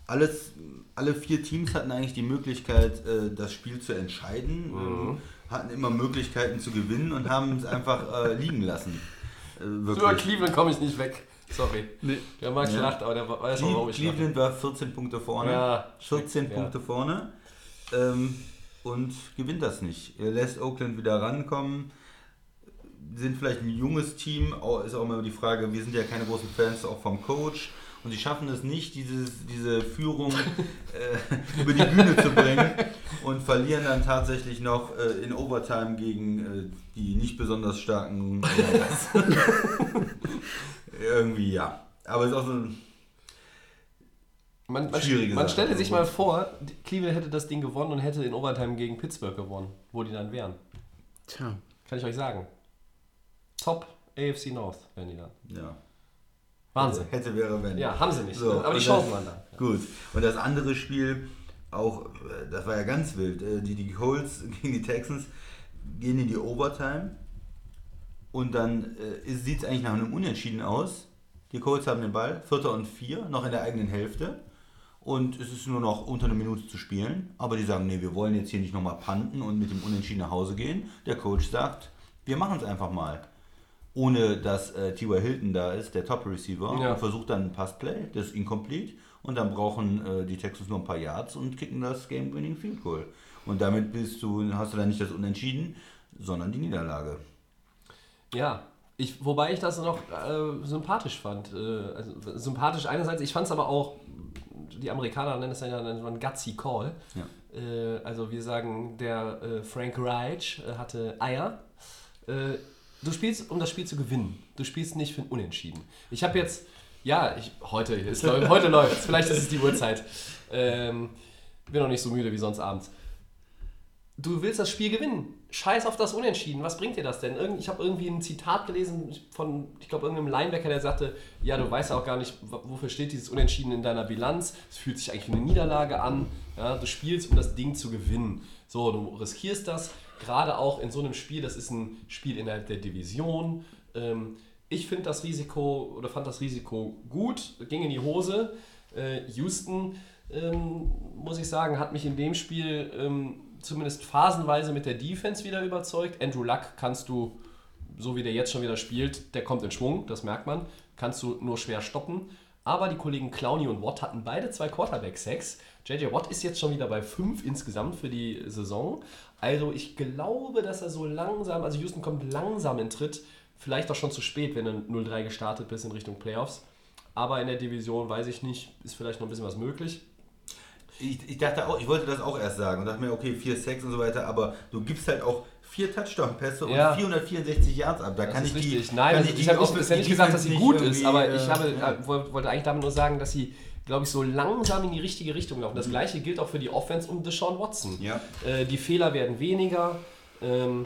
alles, alle vier Teams hatten eigentlich die Möglichkeit, äh, das Spiel zu entscheiden, ähm, hatten immer Möglichkeiten zu gewinnen und haben es einfach äh, liegen lassen. Äh, Über wirklich. Cleveland komme ich nicht weg. Sorry. Nee. Der Max Ja. lacht, aber der weiß auch, warum ich. Cleveland war 14 Punkte vorne, Ja, 14 ja. Punkte vorne ähm, und gewinnt das nicht. Er lässt Oakland wieder rankommen. Sind vielleicht ein junges Team, ist auch immer die Frage, wir sind ja keine großen Fans auch vom Coach. Und sie schaffen es nicht, dieses, diese Führung äh, über die Bühne zu bringen und verlieren dann tatsächlich noch äh, in Overtime gegen äh, die nicht besonders starken. Irgendwie ja. Aber es ist auch so ein Man, man, Schwierige man stelle sich mal vor, Cleveland hätte das Ding gewonnen und hätte in Overtime gegen Pittsburgh gewonnen, wo die dann wären. Tja. Kann ich euch sagen. Top AFC North wären die dann. ja. Wahnsinn. Hätte, wäre, wenn. Ja, haben sie nicht. So, aber die Chancen waren da. Gut. Und das andere Spiel, auch, äh, das war ja ganz wild. äh, Die, die Colts gegen die Texans gehen in die Overtime. Und dann äh, sieht es eigentlich nach einem Unentschieden aus. Die Colts haben den Ball, Vierter und Vier, noch in der eigenen Hälfte. Und es ist nur noch unter einer Minute zu spielen. Aber die sagen, nee, wir wollen jetzt hier nicht nochmal panten und mit dem Unentschieden nach Hause gehen. Der Coach sagt, wir machen es einfach mal. Ohne dass äh, T.Y. Hilton da ist, der Top-Receiver, Ja. und versucht dann ein Passplay, das ist incomplete. Und dann brauchen äh, die Texans nur ein paar Yards und kicken das Game-Winning Field Goal. Und damit bist du, hast du dann nicht das Unentschieden, sondern die Niederlage. Ja, ich, wobei ich das noch äh, sympathisch fand. Äh, also, sympathisch einerseits, ich fand es aber auch, die Amerikaner nennen es ja dann so ein gutsy Call. Ja. Äh, also wir sagen, der äh, Frank Reich äh, hatte Eier. Äh, du spielst, um das Spiel zu gewinnen. Du spielst nicht für ein Unentschieden. Ich habe jetzt, ja, ich, heute, läuft, heute läuft vielleicht ist es die Uhrzeit. Ähm, bin noch nicht so müde wie sonst abends. Du willst das Spiel gewinnen. Scheiß auf das Unentschieden. Was bringt dir das denn? Irgend, ich habe irgendwie ein Zitat gelesen von, ich glaube, irgendeinem Linebacker, der sagte, ja, du weißt ja auch gar nicht, wofür steht dieses Unentschieden in deiner Bilanz. Es fühlt sich eigentlich wie eine Niederlage an. Ja, du spielst, um das Ding zu gewinnen. So, du riskierst das. Gerade auch in so einem Spiel, das ist ein Spiel innerhalb der Division. Ähm, ich finde das Risiko oder fand das Risiko gut, ging in die Hose. Äh, Houston, ähm, muss ich sagen, hat mich in dem Spiel ähm, zumindest phasenweise mit der Defense wieder überzeugt. Andrew Luck kannst du, so wie der jetzt schon wieder spielt, der kommt in Schwung, das merkt man, kannst du nur schwer stoppen. Aber die Kollegen Clowney und Watt hatten beide zwei Quarterback-Sacks. JJ Watt ist jetzt schon wieder bei fünf insgesamt für die Saison. Also ich glaube, dass er so langsam, also Houston kommt langsam in Tritt. Vielleicht auch schon zu spät, wenn er 0-3 gestartet bist in Richtung Playoffs. Aber in der Division weiß ich nicht, ist vielleicht noch ein bisschen was möglich. Ich, ich dachte auch, ich wollte das auch erst sagen und dachte mir, okay, 4 Sex und so weiter, aber du gibst halt auch vier Touchdown-Pässe und Ja. 464 Yards ab. Da Das kann ich die. richtig. Nein, kann ich, die ich habe ja die nicht gesagt, dass sie gut nicht ist, aber ich habe, ja. äh, woll- wollte eigentlich damit nur sagen, dass sie, glaube ich, so langsam in die richtige Richtung laufen. Mhm. Das gleiche gilt auch für die Offense und Deshaun Watson. Ja. Äh, die Fehler werden weniger. Ähm,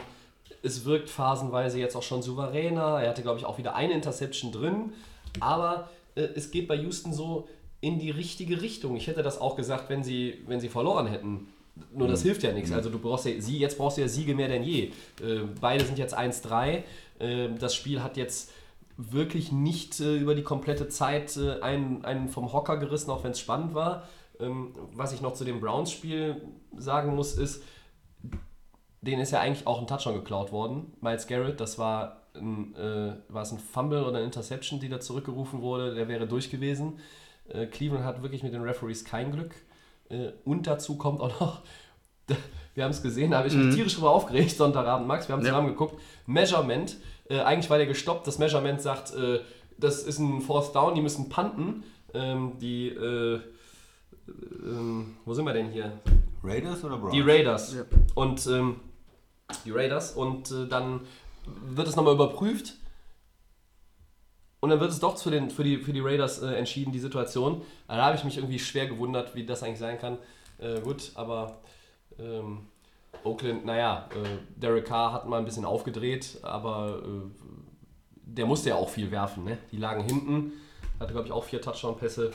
es wirkt phasenweise jetzt auch schon souveräner. Er hatte, glaube ich, auch wieder eine Interception drin. Aber äh, es geht bei Houston so in die richtige Richtung. Ich hätte das auch gesagt, wenn sie, wenn sie verloren hätten. Nur Mhm. das hilft ja nichts. Also du brauchst ja, sie, jetzt brauchst du ja Siege mehr denn je. Äh, beide sind jetzt 1-3. Äh, das Spiel hat jetzt wirklich nicht äh, über die komplette Zeit äh, einen, einen vom Hocker gerissen, auch wenn es spannend war. Ähm, was ich noch zu dem Browns-Spiel sagen muss, ist, denen ist ja eigentlich auch ein Touchdown geklaut worden. Miles Garrett, das war ein, äh, war es ein Fumble oder eine Interception, die da zurückgerufen wurde, der wäre durch gewesen. Äh, Cleveland hat wirklich mit den Referees kein Glück. Äh, und dazu kommt auch noch, wir haben es gesehen, da habe ich mich tierisch drüber aufgeregt, Sonntagabend, Max, wir haben Ja. zusammen geguckt, Measurement, Äh, eigentlich war der gestoppt. Das Measurement sagt, äh, das ist ein Fourth Down, die müssen punten. Ähm, die, äh, ähm, wo sind wir denn hier? Raiders oder Browns? Die Raiders. Ja. Und ähm, die Raiders. Und äh, dann wird es nochmal überprüft. Und dann wird es doch für, den, für, die, für die Raiders äh, entschieden, die Situation. Da habe ich mich irgendwie schwer gewundert, wie das eigentlich sein kann. Äh, gut, aber ähm, Oakland, naja, äh, Derek Carr hat mal ein bisschen aufgedreht, aber äh, der musste ja auch viel werfen. Ne? Die lagen hinten, hatte glaube ich auch vier Touchdown-Pässe.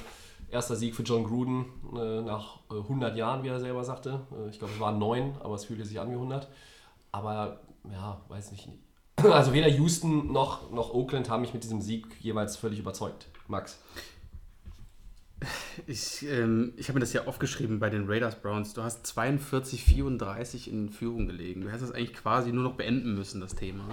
Erster Sieg für John Gruden äh, nach äh, 100 Jahren, wie er selber sagte. Äh, ich glaube, es waren neun, aber es fühlte sich an wie 100. Aber ja, weiß nicht. Also weder Houston noch, noch Oakland haben mich mit diesem Sieg jeweils völlig überzeugt. Max. Ich, ähm, ich habe mir das ja aufgeschrieben bei den Raiders Browns. Du hast 42, 34 in Führung gelegen. Du hättest das eigentlich quasi nur noch beenden müssen, das Thema.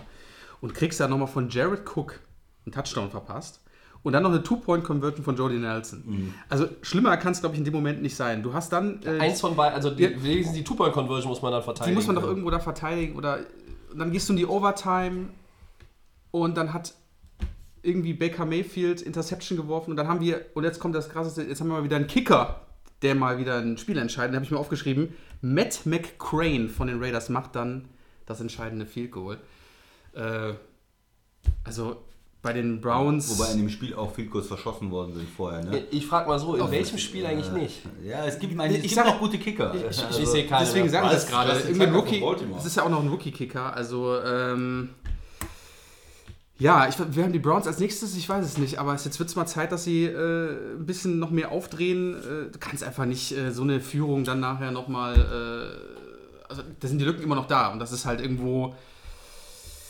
Und kriegst dann nochmal von Jared Cook einen Touchdown verpasst. Und dann noch eine Two-Point-Conversion von Jody Nelson. Also schlimmer kann es, glaube ich, in dem Moment nicht sein. Du hast dann. äh, Eins von beiden, also die, Ja. die Two-Point-Conversion muss man dann Die verteidigen. muss man doch irgendwo da verteidigen oder und dann gehst du in die Overtime und dann hat irgendwie Baker Mayfield Interception geworfen und dann haben wir, und jetzt kommt das krasseste, jetzt haben wir mal wieder einen Kicker, der mal wieder ein Spiel entscheidet. Da habe ich mir aufgeschrieben, Matt McCrane von den Raiders macht dann das entscheidende Field Goal. Äh, also bei den Browns. Wobei in dem Spiel auch viel kurz verschossen worden sind vorher, ne? Ich frage mal so, in welchem Spiel eigentlich nicht? Ja, es gibt, meine, es Ich gibt sage- auch gute Kicker. Ich, ich, Also, ich sehe keine. Deswegen mehr. sage ich das gerade. Das ist ja auch noch ein Rookie-Kicker. Also, ähm, ja, ich, wir haben die Browns als nächstes, ich weiß es nicht, aber jetzt wird es mal Zeit, dass sie äh, ein bisschen noch mehr aufdrehen. Äh, du kannst einfach nicht äh, so eine Führung dann nachher nochmal. Äh, also, da sind die Lücken immer noch da und das ist halt irgendwo.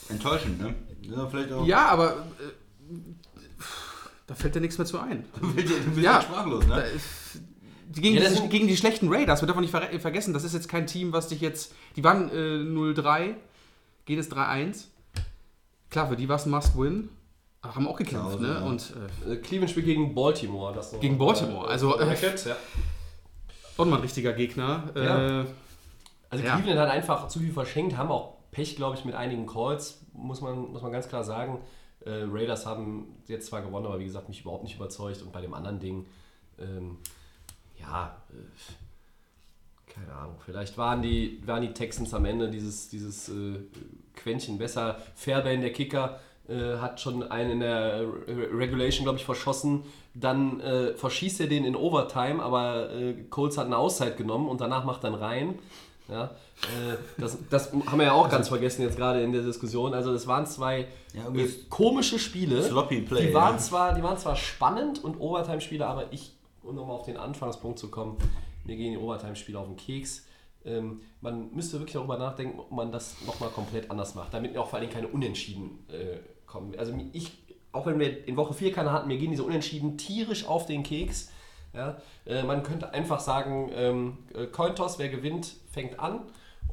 Enttäuschend, ne? Ja, vielleicht auch. Ja, aber. Äh, da fällt dir nichts mehr zu ein. Du bist Ja. sprachlos, ne? Gegen, Ja, die, gegen die schlechten Raiders, wir dürfen nicht ver vergessen, das ist jetzt kein Team, was dich jetzt. Die waren äh, 0-3, gehen es 3-1. Klar, für die war es ein Must-Win. Haben auch gekämpft, Hause, ne? ja. Und äh, Äh, Cleveland spielt gegen Baltimore. Das Gegen Baltimore, also, äh, Bracket, ja. auch mal ein richtiger Gegner. Ja. Äh, Also Ja. Cleveland hat einfach zu viel verschenkt, haben auch Pech, glaube ich, mit einigen Calls, muss man, muss man ganz klar sagen. Äh, Raiders haben jetzt zwar gewonnen, aber wie gesagt, mich überhaupt nicht überzeugt. Und bei dem anderen Ding, ähm, ja, äh, keine Ahnung, vielleicht waren die, waren die Texans am Ende dieses, dieses äh, Quäntchen besser. Fairbairn, der Kicker, äh, hat schon einen in der Re- Regulation, glaube ich, verschossen. Dann äh, verschießt er den in Overtime, aber äh, Colts hat eine Auszeit genommen und danach macht dann rein. Ja, das, das haben wir ja auch ganz vergessen jetzt gerade in der Diskussion. Also das waren zwei Ja, äh, komische Spiele. Sloppy Play, die, waren ja. zwar, die waren zwar spannend und Overtime-Spiele, aber ich, um nochmal auf den Anfangspunkt zu kommen, mir gehen die Overtime-Spiele auf den Keks. Ähm, man müsste wirklich darüber nachdenken, ob man das nochmal komplett anders macht, damit mir auch vor allem keine Unentschieden äh, kommen. Also ich, auch wenn wir in Woche 4 keine hatten, mir gehen diese Unentschieden tierisch auf den Keks. Ja? Äh, man könnte einfach sagen, ähm, äh, Cointoss, wer gewinnt, fängt an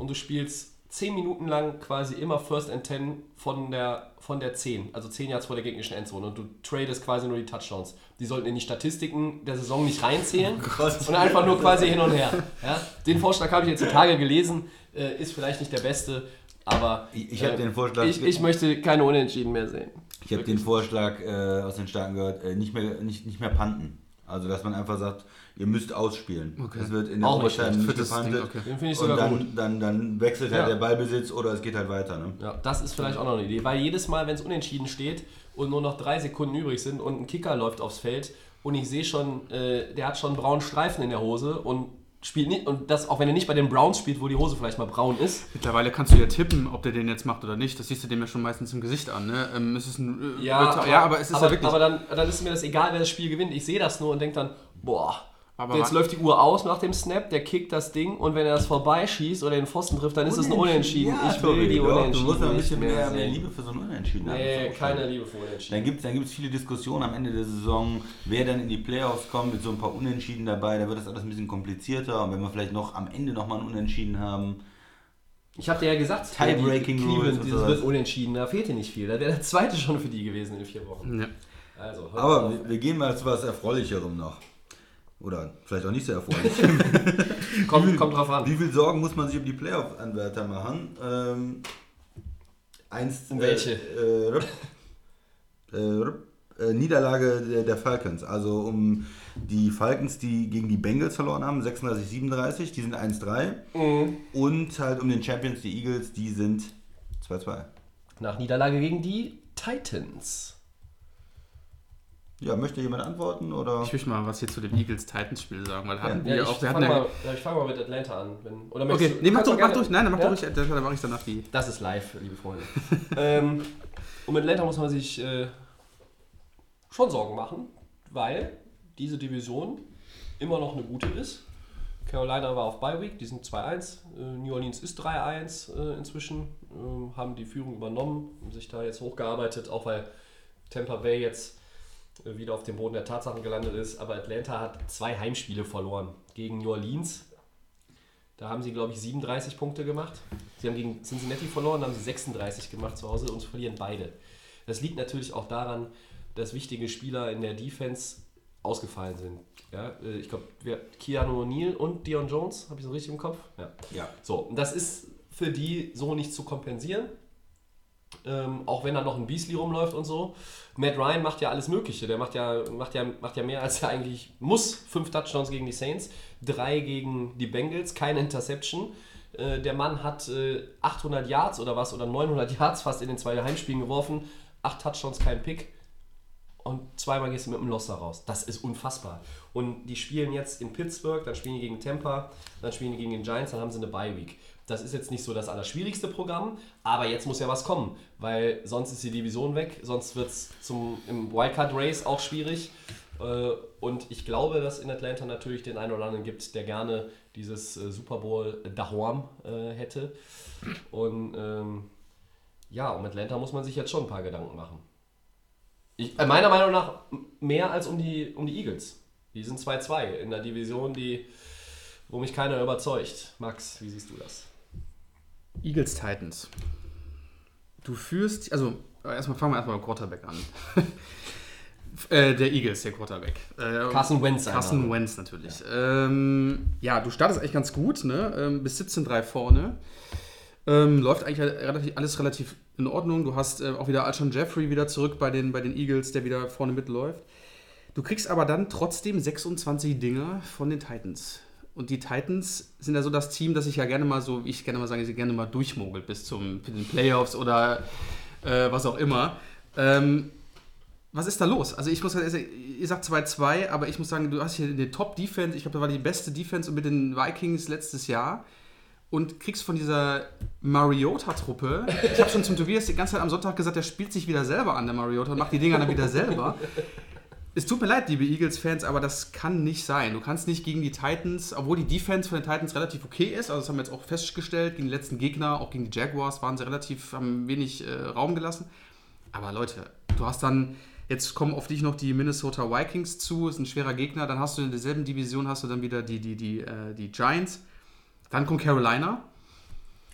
und du spielst 10 Minuten lang quasi immer First and 10 von der, von der 10, also 10 Yards vor der gegnerischen Endzone und du tradest quasi nur die Touchdowns. Die sollten in die Statistiken der Saison nicht reinzählen Gott. und einfach nur quasi hin und her. Ja? Den Vorschlag habe ich jetzt die Tage gelesen, äh, ist vielleicht nicht der beste, aber Ich- ich hab den Vorschlag- ich, ich möchte keine Unentschieden mehr sehen. Ich habe den Vorschlag äh, aus den Staaten gehört, äh, nicht, mehr, nicht, nicht mehr panten. Also, dass man einfach sagt, ihr müsst ausspielen. Okay. Es wird in der Auch nicht nicht Für das Ding, gepantet. okay. Den finde ich Und sogar gut. dann, dann, dann wechselt halt Ja. der Ballbesitz oder es geht halt weiter. Ne? Ja, das ist vielleicht auch noch eine Idee, weil jedes Mal, wenn es unentschieden steht und nur noch drei Sekunden übrig sind und ein Kicker läuft aufs Feld und ich sehe schon, äh, der hat schon einen braunen Streifen in der Hose und spielt nicht, und das auch wenn er nicht bei den Browns spielt, wo die Hose vielleicht mal braun ist. mittlerweile kannst du ja tippen, ob der den jetzt macht oder nicht. Das siehst du dem ja schon meistens im Gesicht an. Ne? Ähm, es ist ein, äh, wird- ja, aber es ist aber, ja wirklich. aber dann, dann ist mir das egal, wer das Spiel gewinnt. Ich sehe das nur und denke dann, boah, Aber jetzt läuft die Uhr aus nach dem Snap, der kickt das Ding und wenn er das vorbeischießt oder den Pfosten trifft, dann ist es ein Unentschieden. Ja, ich will die doch, Unentschieden. Du musst noch ein nicht bisschen mehr, mehr sehen. Liebe für so ein Unentschieden haben. Nee, Das ist auch keine. Liebe für Unentschieden. Dann gibt es dann gibt's viele Diskussionen am Ende der Saison, wer dann in die Playoffs kommt mit so ein paar Unentschieden dabei. Da wird das alles ein bisschen komplizierter. Und wenn wir vielleicht noch am Ende nochmal ein Unentschieden haben, Ich habe dir ja gesagt, Tie-Breaking die Rules Cleveland, und dieses sowas. wird unentschieden, da fehlt dir nicht viel. Da wäre der zweite schon für die gewesen in vier Wochen. ja. Also, Aber wir, wir gehen mal zu was Erfreulicherem noch. Oder vielleicht auch nicht so erfreulich. kommt, kommt drauf an. Wie viel Sorgen muss man sich um die Playoff-Anwärter machen? Ähm, 1 Um welche? Äh, rüpp, äh, rüpp, äh, Niederlage der, der Falcons. Also um die Falcons, die gegen die Bengals verloren haben, 36-37, die sind 1-3. Mhm. Und halt um den Champions, die Eagles, die sind 2-2. Nach Niederlage gegen die Titans. Ja, möchte jemand antworten? Oder? Ich möchte mal was hier zu dem Eagles-Titans-Spiel sagen, weil hatten Ja, wir ich auch. Wir fange hatten ja, mal, ja, ich fang mal mit Atlanta an. Wenn, oder okay, du- nee, mach doch, mach durch. Nein, dann mach Ja? doch ruhig, dann dann mache ich danach die. Das ist live, liebe Freunde. ähm, um Atlanta muss man sich äh, schon Sorgen machen, weil diese Division immer noch eine gute ist. Carolina war auf Bye Week, die sind 2-1. Äh, New Orleans ist 3-1 äh, inzwischen, ähm, haben die Führung übernommen, haben sich da jetzt hochgearbeitet, auch weil Tampa Bay jetzt wieder auf dem Boden der Tatsachen gelandet ist. Aber Atlanta hat zwei Heimspiele verloren gegen New Orleans. Da haben sie, glaube ich, 37 Punkte gemacht. Sie haben gegen Cincinnati verloren, da haben sie 36 gemacht zu Hause und verlieren beide. Das liegt natürlich auch daran, dass wichtige Spieler in der Defense ausgefallen sind. Ja, äh, ich glaube, Keanu O'Neill und Dion Jones, habe ich so richtig im Kopf? Ja. Ja. So, und das ist für die so nicht zu kompensieren. Ähm, auch wenn da noch ein Beasley rumläuft und so. Matt Ryan macht ja alles Mögliche. Der macht ja, macht ja, macht ja mehr, als er eigentlich muss. Fünf Touchdowns gegen die Saints, drei gegen die Bengals, keine Interception. Äh, der Mann hat äh, 800 Yards oder was, oder 900 Yards fast in den zwei Heimspielen geworfen. Acht Touchdowns, kein Pick. Und zweimal gehst du mit dem Loss da raus. Das ist unfassbar. Und die spielen jetzt in Pittsburgh, dann spielen die gegen Tampa, dann spielen die gegen den Giants, dann haben sie eine Bye Week. Das ist jetzt nicht so das allerschwierigste Programm, aber jetzt muss ja was kommen, weil sonst ist die Division weg, sonst wird es im Wildcard Race auch schwierig. Äh, Und ich glaube, dass in Atlanta natürlich den einen oder anderen gibt, der gerne dieses äh, Super Bowl Dahorm äh, hätte. Und ähm, ja, um Atlanta muss man sich jetzt schon ein paar Gedanken machen. Ich, meiner Meinung nach mehr als um die, um die Eagles. Die sind 2-2 in der Division, die, wo mich keiner überzeugt. Max, wie siehst du das? Eagles Titans. Du führst, also erstmal fangen wir erstmal beim Quarterback an. äh, der Eagles, der Quarterback. Äh, Carson Wentz. Carson einfach. Wentz natürlich. Ja. Ähm, ja, du startest eigentlich ganz gut, ne? Ähm, bis 17-3 vorne. Ähm, läuft eigentlich relativ, alles relativ in Ordnung. Du hast äh, auch wieder Alshon Jeffrey wieder zurück bei den, bei den Eagles, der wieder vorne mitläuft. Du kriegst aber dann trotzdem 26 Dinger von den Titans. Und die Titans sind ja so das Team, das sich ja gerne mal so, wie ich gerne mal sage, sie gerne mal durchmogelt bis zum zu den Playoffs oder äh, was auch immer. Ähm, was ist da los? Also ich muss halt, ihr sagt 2-2, aber ich muss sagen, du hast hier eine Top-Defense. Ich glaube, da war die beste Defense mit den Vikings letztes Jahr. Und kriegst von dieser Mariota-Truppe, ich habe schon zum Tobias die ganze Zeit am Sonntag gesagt, der spielt sich wieder selber an, der Mariota, und macht die Dinger dann wieder selber. Es tut mir leid, liebe Eagles-Fans, aber das kann nicht sein. Du kannst nicht gegen die Titans, obwohl die Defense von den Titans relativ okay ist, also das haben wir jetzt auch festgestellt, gegen die letzten Gegner, auch gegen die Jaguars, waren sie relativ, haben wenig äh, Raum gelassen. Aber Leute, du hast dann, jetzt kommen auf dich noch die Minnesota Vikings zu, ist ein schwerer Gegner, dann hast du in derselben Division hast du dann wieder die, die, die, äh, die Giants, dann kommt Carolina,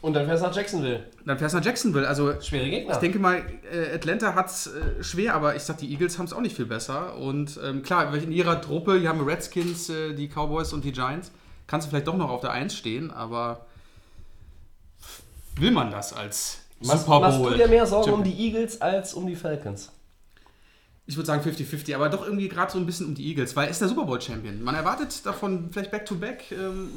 Und dann fährst du nach Jacksonville. dann fährst du nach Jacksonville, also Schwere Gegner. ich denke mal, äh, Atlanta hat es äh, schwer, aber ich sag, die Eagles haben es auch nicht viel besser. Und ähm, klar, in ihrer Truppe, hier haben wir Redskins, äh, die Cowboys und die Giants. Kannst du vielleicht doch noch auf der 1 stehen, aber will man das als machst, Super machst Bowl? du dir mehr Sorgen um Champion? die Eagles als um die Falcons? Ich würde sagen 50-50, aber doch irgendwie gerade so ein bisschen um die Eagles, weil er ist der Super Bowl-Champion. Man erwartet davon vielleicht Back-to-Back. ähm,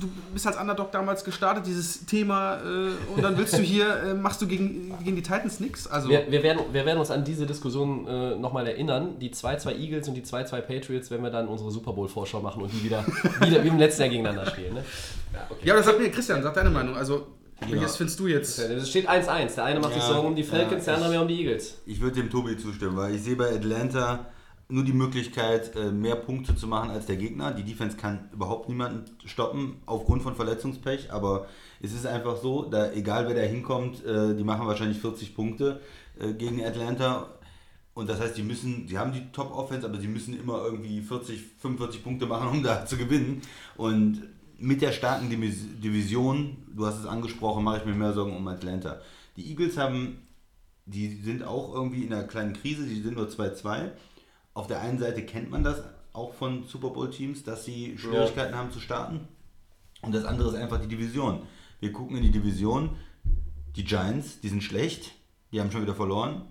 du bist als Underdog damals gestartet, dieses Thema, äh, und dann willst du hier, äh, machst du gegen, gegen die Titans nichts. Also, Wir, wir, werden, wir werden uns an diese Diskussion äh, nochmal erinnern. Die 2-2 Eagles und die 2-2 Patriots, wenn wir dann unsere Super Bowl-Vorschau machen und die wieder, wieder wie im letzten Jahr gegeneinander spielen. Ne? Ja, okay. ja, aber sag mir, Christian, sag deine Meinung. Also, Ja. welches findest du jetzt? Es steht 1-1. Der eine macht sich Ja, Sorgen um die Falcons, ja, der andere mehr um die Eagles. Ich würde dem Tobi zustimmen, weil ich sehe bei Atlanta nur die Möglichkeit, äh, mehr Punkte zu machen als der Gegner. Die Defense kann überhaupt niemanden stoppen aufgrund von Verletzungspech, aber es ist einfach so, da egal wer da hinkommt, äh, die machen wahrscheinlich 40 Punkte äh, gegen Atlanta. Und das heißt, die müssen, sie haben die Top-Offense, aber sie müssen immer irgendwie 40, 45 Punkte machen, um da zu gewinnen. Und mit der starken Divis- Division, du hast es angesprochen, mache ich mir mehr Sorgen um Atlanta. Die Eagles haben die sind auch irgendwie in einer kleinen Krise, die sind nur 2-2. Auf der einen Seite kennt man das auch von Super Bowl-Teams, dass sie Schwierigkeiten haben zu starten. Und das andere ist einfach die Division. Wir gucken in die Division, die Giants, die sind schlecht, Die haben schon wieder verloren.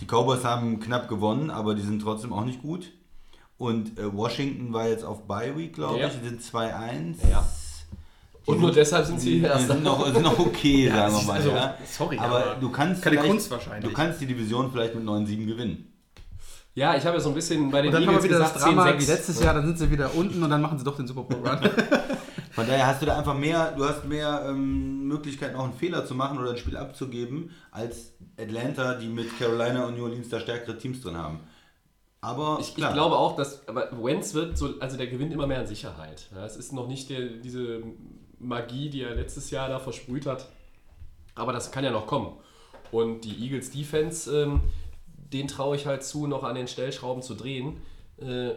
Die Cowboys haben knapp gewonnen, aber die sind trotzdem auch nicht gut. Und äh, Washington war jetzt auf Bye Week, glaube Ja. ich. Die sind 2-1. Ja. Und nur deshalb sind sie Die Erster. sind noch, sind noch okay, Ja, sagen das wir mal. also, ja. sorry, aber, aber du kannst keine Kunst wahrscheinlich. Du kannst die Division vielleicht mit 9-7 gewinnen. Ja, ich habe ja so ein bisschen bei den Und dann haben wir Eagles wieder das gesagt, Drama 10-6. wie letztes Jahr, dann sind sie wieder unten und dann machen sie doch den Super Bowl Run. Von daher hast du da einfach mehr, du hast mehr ähm, Möglichkeiten, auch einen Fehler zu machen oder ein Spiel abzugeben, als Atlanta, die mit Carolina und New Orleans da stärkere Teams drin haben. Aber Ich, ich glaube auch, dass aber Wentz wird so, also der gewinnt immer mehr an Sicherheit. Ja, es ist noch nicht der, diese Magie, die er letztes Jahr da versprüht hat. Aber das kann ja noch kommen. Und die Eagles Defense, ähm, den traue ich halt zu, noch an den Stellschrauben zu drehen. Äh,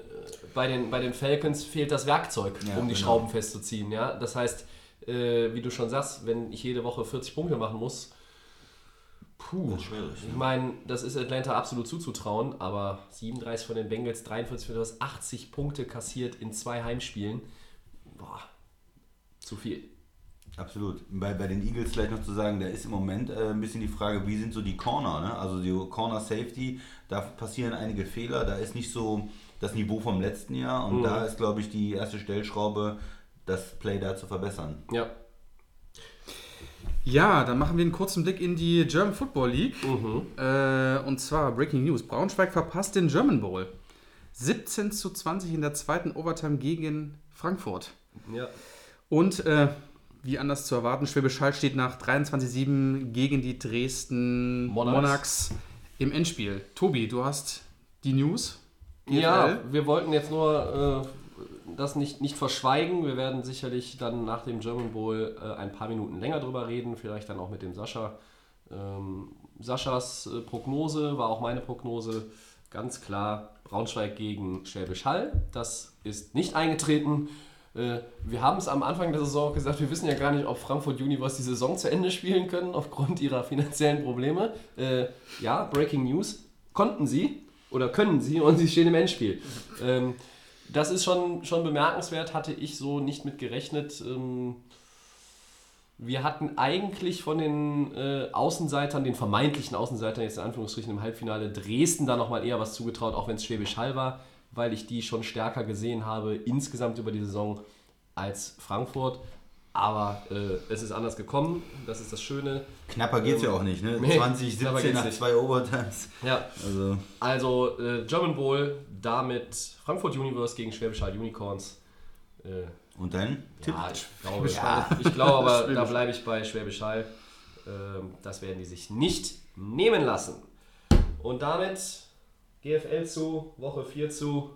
bei, den, bei den Falcons fehlt das Werkzeug, Ja, um die genau. Schrauben festzuziehen. Ja? Das heißt, äh, wie du schon sagst, wenn ich jede Woche 40 Punkte machen muss, puh, Das ist schwierig. ich meine, das ist Atlanta absolut zuzutrauen, aber 37 von den Bengals, 43 von den 80 Punkte kassiert in zwei Heimspielen. Boah, zu viel. Absolut. Bei, bei den Eagles vielleicht noch zu sagen, da ist im Moment äh, ein bisschen die Frage, wie sind so die Corner, ne? Also die Corner Safety, da passieren einige Fehler, da ist nicht so das Niveau vom letzten Jahr und da ist, glaube ich, die erste Stellschraube, das Play da zu verbessern. Ja. Ja, dann machen wir einen kurzen Blick in die German Football League. Äh, und zwar Breaking News. Braunschweig verpasst den German Bowl. 17 zu 20 in der zweiten Overtime gegen Frankfurt. ja. Und äh, wie anders zu erwarten, Schwäbisch Hall steht nach 23-7 gegen die Dresden Monarchs. Monarchs. im Endspiel. Tobi, du hast die News. Ja, GFL. wir wollten jetzt nur äh, das nicht, nicht verschweigen. Wir werden sicherlich dann nach dem German Bowl äh, ein paar Minuten länger drüber reden, vielleicht dann auch mit dem Sascha. Ähm, Saschas äh, Prognose war auch meine Prognose. Ganz klar, Braunschweig gegen Schwäbisch Hall. Das ist nicht eingetreten. Äh, wir haben es am Anfang der Saison gesagt, wir wissen ja gar nicht, ob Frankfurt Universe die Saison zu Ende spielen können, aufgrund ihrer finanziellen Probleme. Äh, ja, Breaking News, konnten sie oder können sie und sie stehen im Endspiel. Ähm, das ist schon, schon bemerkenswert, hatte ich so nicht mit gerechnet. Ähm, wir hatten eigentlich von den äh, Außenseitern, den vermeintlichen Außenseitern jetzt in Anführungsstrichen im Halbfinale Dresden da nochmal eher was zugetraut, auch wenn es Schwäbisch Hall war, weil ich die schon stärker gesehen habe insgesamt über die Saison als Frankfurt. Aber äh, es ist anders gekommen, das ist das Schöne. Knapper geht es ja auch nicht, ne? Nee, 20, knapper 17 geht's nach nicht. zwei Overtimes. Ja, Also, also äh, German Bowl, damit Frankfurt Universe gegen Schwäbisch Hall Unicorns. Äh, und dann? Tipp? Ja, ich glaube, ich glaube aber, da bleibe ich bei Schwäbisch Hall. Ähm, das werden die sich nicht nehmen lassen. Und damit GFL zu, Woche 4 zu.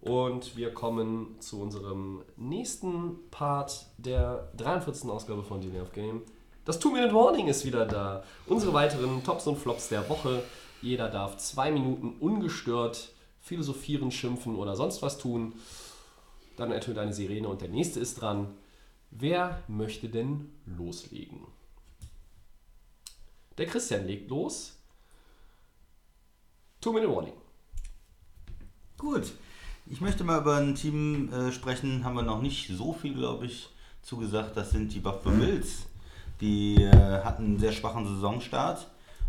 Und wir kommen zu unserem nächsten Part der 43. Ausgabe von Delay of Game. Das Two-Minute Warning ist wieder da. Unsere weiteren Tops und Flops der Woche. Jeder darf zwei Minuten ungestört philosophieren, schimpfen oder sonst was tun. Dann ertönt eine Sirene und der nächste ist dran. Wer möchte denn loslegen? Der Christian legt los. Two-Minute Warning. Gut. Ich möchte mal über ein Team äh, sprechen, haben wir noch nicht so viel, glaube ich, zugesagt. Das sind die Buffalo Bills. Die äh, hatten einen sehr schwachen Saisonstart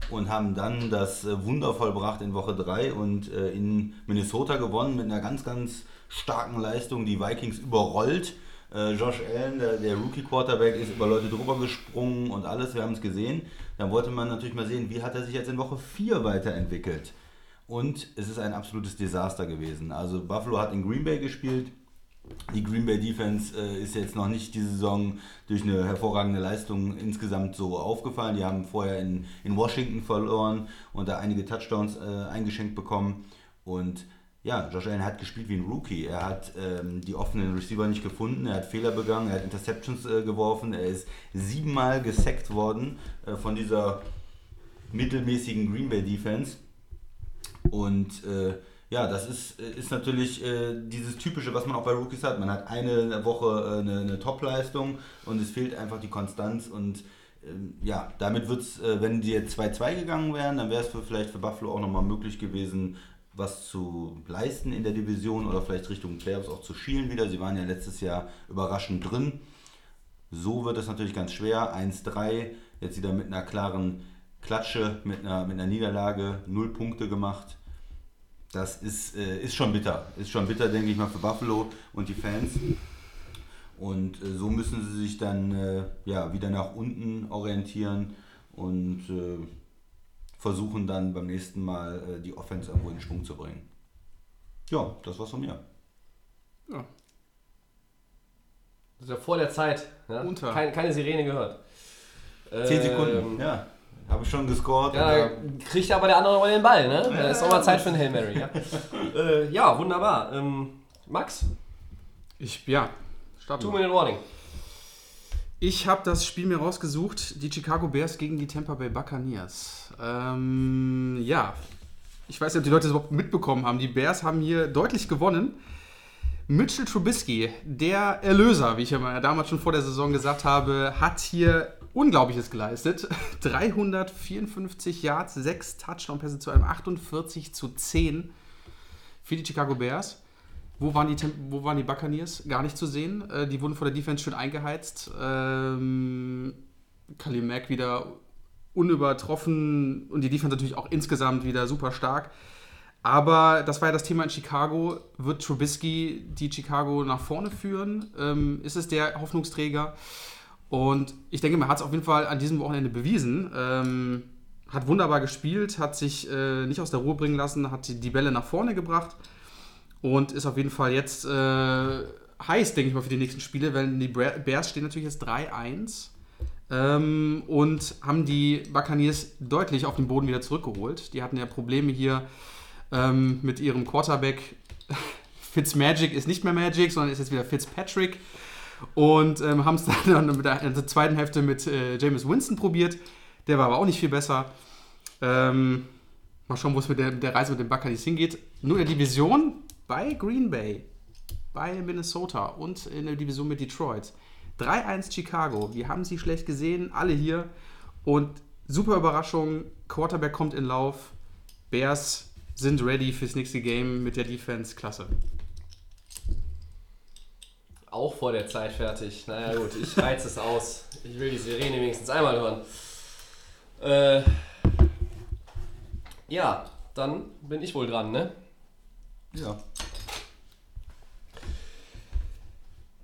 und haben dann das äh, Wunder vollbracht in Woche 3 und äh, in Minnesota gewonnen mit einer ganz, ganz starken Leistung. Die Vikings überrollt. Äh, Josh Allen, der, der Rookie-Quarterback, ist über Leute drüber gesprungen und alles. Wir haben es gesehen. Dann wollte man natürlich mal sehen, wie hat er sich jetzt in Woche 4 weiterentwickelt. Und es ist ein absolutes Desaster gewesen. Also Buffalo hat in Green Bay gespielt. Die Green Bay Defense äh, ist jetzt noch nicht diese Saison durch eine hervorragende Leistung insgesamt so aufgefallen. Die haben vorher in, in Washington verloren und da einige Touchdowns äh, eingeschenkt bekommen. Und ja, Josh Allen hat gespielt wie ein Rookie. Er hat ähm, die offenen Receiver nicht gefunden, er hat Fehler begangen, er hat Interceptions äh, geworfen, er ist siebenmal gesackt worden äh, von dieser mittelmäßigen Green Bay Defense. Und äh, ja, das ist, äh, ist natürlich äh, dieses Typische, was man auch bei Rookies hat. Man hat eine Woche äh, eine, eine Top-Leistung und es fehlt einfach die Konstanz. Und ähm, ja, damit wird es, äh, wenn die jetzt 2-2 gegangen wären, dann wäre es vielleicht für Buffalo auch nochmal möglich gewesen, was zu leisten in der Division oder vielleicht Richtung Playoffs auch zu schielen wieder. Sie waren ja letztes Jahr überraschend drin. So wird es natürlich ganz schwer. 1-3, jetzt wieder mit einer klaren Klatsche mit einer, mit einer Niederlage, null Punkte gemacht. Das ist, äh, ist schon bitter. Ist schon bitter, denke ich mal, für Buffalo und die Fans. Und äh, so müssen sie sich dann äh, ja, wieder nach unten orientieren und äh, versuchen dann beim nächsten Mal äh, die Offense irgendwo in Schwung zu bringen. Ja, das war's von mir. Ja. Das ist ja vor der Zeit. Ja? Unter. Keine, keine Sirene gehört. Zehn Ähm, Sekunden, ja. Habe ich schon gescored. Ja, kriegt aber der andere nochmal den Ball, ne? Da ist auch mal Zeit für einen Hail Mary, ja. äh, ja, wunderbar. Ähm, Max, Ich, ja, starten two minute warning. Ich habe das Spiel mir rausgesucht, die Chicago Bears gegen die Tampa Bay Buccaneers. Ähm, ja, ich weiß nicht, ob die Leute das überhaupt mitbekommen haben. Die Bears haben hier deutlich gewonnen. Mitchell Trubisky, der Erlöser, wie ich ja mal damals schon vor der Saison gesagt habe, hat hier Unglaubliches geleistet. 354 Yards, 6 Touchdown-Pässe zu einem 48 zu 10 für die Chicago Bears. Wo waren die, wo waren die Buccaneers? Gar nicht zu sehen. Äh, die wurden von der Defense schön eingeheizt. Ähm, Khalil Mack wieder unübertroffen und die Defense natürlich auch insgesamt wieder super stark. Aber das war ja das Thema in Chicago. Wird Trubisky die Chicago nach vorne führen? Ähm, ist es der Hoffnungsträger? Und ich denke, man hat es auf jeden Fall an diesem Wochenende bewiesen. Ähm, hat wunderbar gespielt, hat sich äh, nicht aus der Ruhe bringen lassen, hat die, Bälle nach vorne gebracht und ist auf jeden Fall jetzt äh, heiß, denke ich mal, für die nächsten Spiele, weil die Bears stehen natürlich jetzt 3-1 ähm, und haben die Buccaneers deutlich auf den Boden wieder zurückgeholt. Die hatten ja Probleme hier ähm, mit ihrem Quarterback. Fitzmagic ist nicht mehr Magic, sondern ist jetzt wieder Fitzpatrick. Und ähm, haben es dann mit der, in der zweiten Hälfte mit äh, James Winston probiert. Der war aber auch nicht viel besser. Ähm, mal schauen, wo es mit der, der Reise mit den Buccaneers hingeht. Nur in der Division bei Green Bay, bei Minnesota und in der Division mit Detroit. 3-1 Chicago. Wir haben sie schlecht gesehen, alle hier. Und super Überraschung, Quarterback kommt in Lauf. Bears sind ready fürs nächste Game mit der Defense. Klasse. Auch vor der Zeit fertig. Naja gut, ich reiz es aus. Ich will die Sirene wenigstens einmal hören. Äh, ja, dann bin ich wohl dran, ne? Ja.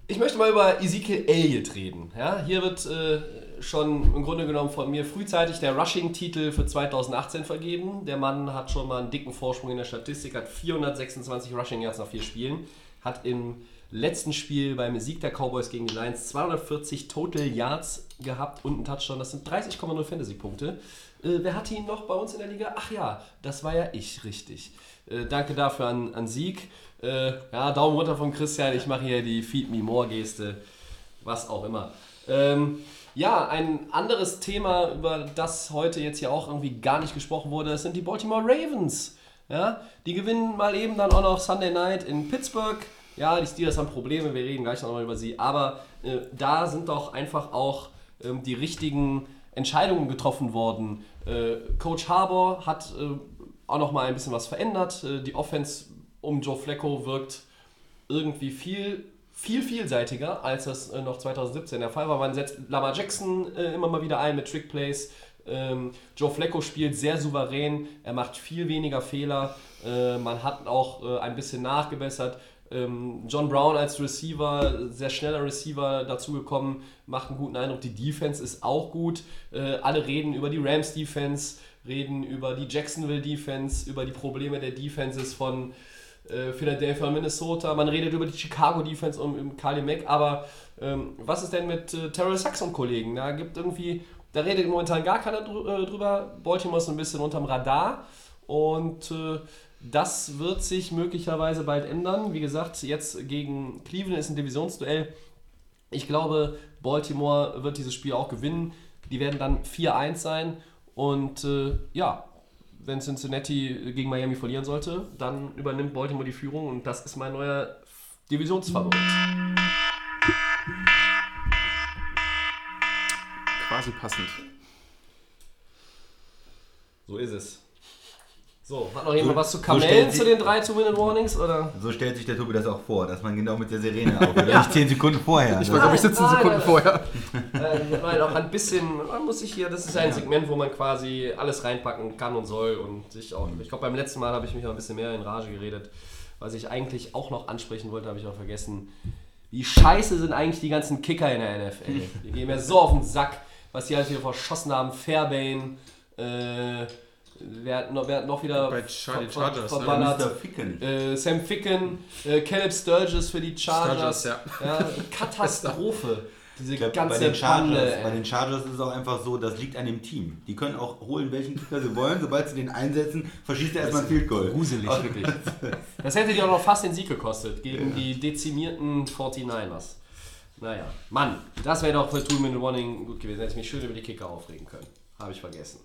Ich möchte mal über Ezekiel Elliott reden. Ja, hier wird äh, schon im Grunde genommen von mir frühzeitig der Rushing-Titel für 2018 vergeben. Der Mann hat schon mal einen dicken Vorsprung in der Statistik, hat 426 Rushing Yards nach vier Spielen, hat im letzten Spiel beim Sieg der Cowboys gegen die Lions 240 Total Yards gehabt und einen Touchdown. Das sind 30,0 Fantasy-Punkte. Äh, wer hatte ihn noch bei uns in der Liga? Ach ja, das war ja ich, richtig. Äh, danke dafür an, an Sieg. Äh, ja, Daumen runter von Christian. Ich mache hier die Feed Me More Geste. Was auch immer. Ähm, ja, ein anderes Thema, über das heute jetzt hier auch irgendwie gar nicht gesprochen wurde, sind die Baltimore Ravens. Ja, die gewinnen mal eben dann auch noch Sunday Night in Pittsburgh. Ja, die Steelers haben Probleme, wir reden gleich noch mal über sie. Aber äh, da sind doch einfach auch ähm, die richtigen Entscheidungen getroffen worden. Äh, Coach Harbour hat äh, auch noch mal ein bisschen was verändert. Äh, die Offense um Joe Flacco wirkt irgendwie viel, viel vielseitiger, als das äh, noch 2017 der Fall war. Man setzt Lamar Jackson äh, immer mal wieder ein mit Trickplays. Ähm, Joe Flacco spielt sehr souverän, er macht viel weniger Fehler. Äh, man hat auch ein bisschen nachgebessert. Ähm, John Brown als Receiver, sehr schneller Receiver dazugekommen, macht einen guten Eindruck. Die Defense ist auch gut. Äh, alle reden über die Rams Defense, reden über die Jacksonville Defense, über die Probleme der Defenses von äh, Philadelphia Minnesota. Man redet über die Chicago Defense und um Kali Mack, aber ähm, was ist denn mit äh, Terrell Sachs und Kollegen? Da gibt irgendwie, da redet momentan gar keiner äh, drüber. Baltimore ist ein bisschen unterm Radar und äh, das wird sich möglicherweise bald ändern. Wie gesagt, jetzt gegen Cleveland ist ein Divisionsduell. Ich glaube, Baltimore wird dieses Spiel auch gewinnen. Die werden dann 4-1 sein. Und äh, ja, wenn Cincinnati gegen Miami verlieren sollte, dann übernimmt Baltimore die Führung und das ist mein neuer Divisionsfavorit. Quasi passend. So ist es. So, hat noch jemand So- was zu so Kamellen stellt zu den drei Two-Minute-Warnings? Oder? So stellt sich der Tobi das auch vor, dass man genau mit der Sirene aufhört. Nicht 10 Sekunden vorher. Ich ne? war, glaube ich, 17 Nein, Sekunden nein, vorher. Äh, weil auch ein bisschen, man muss sich hier, das ist ein Segment, wo man quasi alles reinpacken kann und soll und sich auch, ich glaube beim letzten Mal habe ich mich auch ein bisschen mehr in Rage geredet, was ich eigentlich auch noch ansprechen wollte, habe ich auch vergessen. Wie scheiße sind eigentlich die ganzen Kicker in der NFL? Die gehen mir so auf den Sack, was die halt hier verschossen haben. Fairbain, äh, wer, hat noch, wer hat noch wieder Bei Char- die ver- Chargers, ne? verballert? Mr. Ficken. Äh, Sam Ficken, äh, Caleb Sturgis für die Chargers. Sturgis, ja. Katastrophe. Diese Ich glaub, ganze bei, den Chargers, Bande, bei den Chargers ist es auch einfach so, das liegt an dem Team. Die können auch holen, welchen Kicker sie wollen. Sobald sie den einsetzen, verschießt er erstmal ein Field Goal. Gruselig, wirklich. Das hätte die auch noch fast den Sieg gekostet gegen die dezimierten 49ers. Naja, Mann, das wäre doch für Two Minute Warning gut gewesen. Hätte ich mich schön über die Kicker aufregen können. Habe ich vergessen.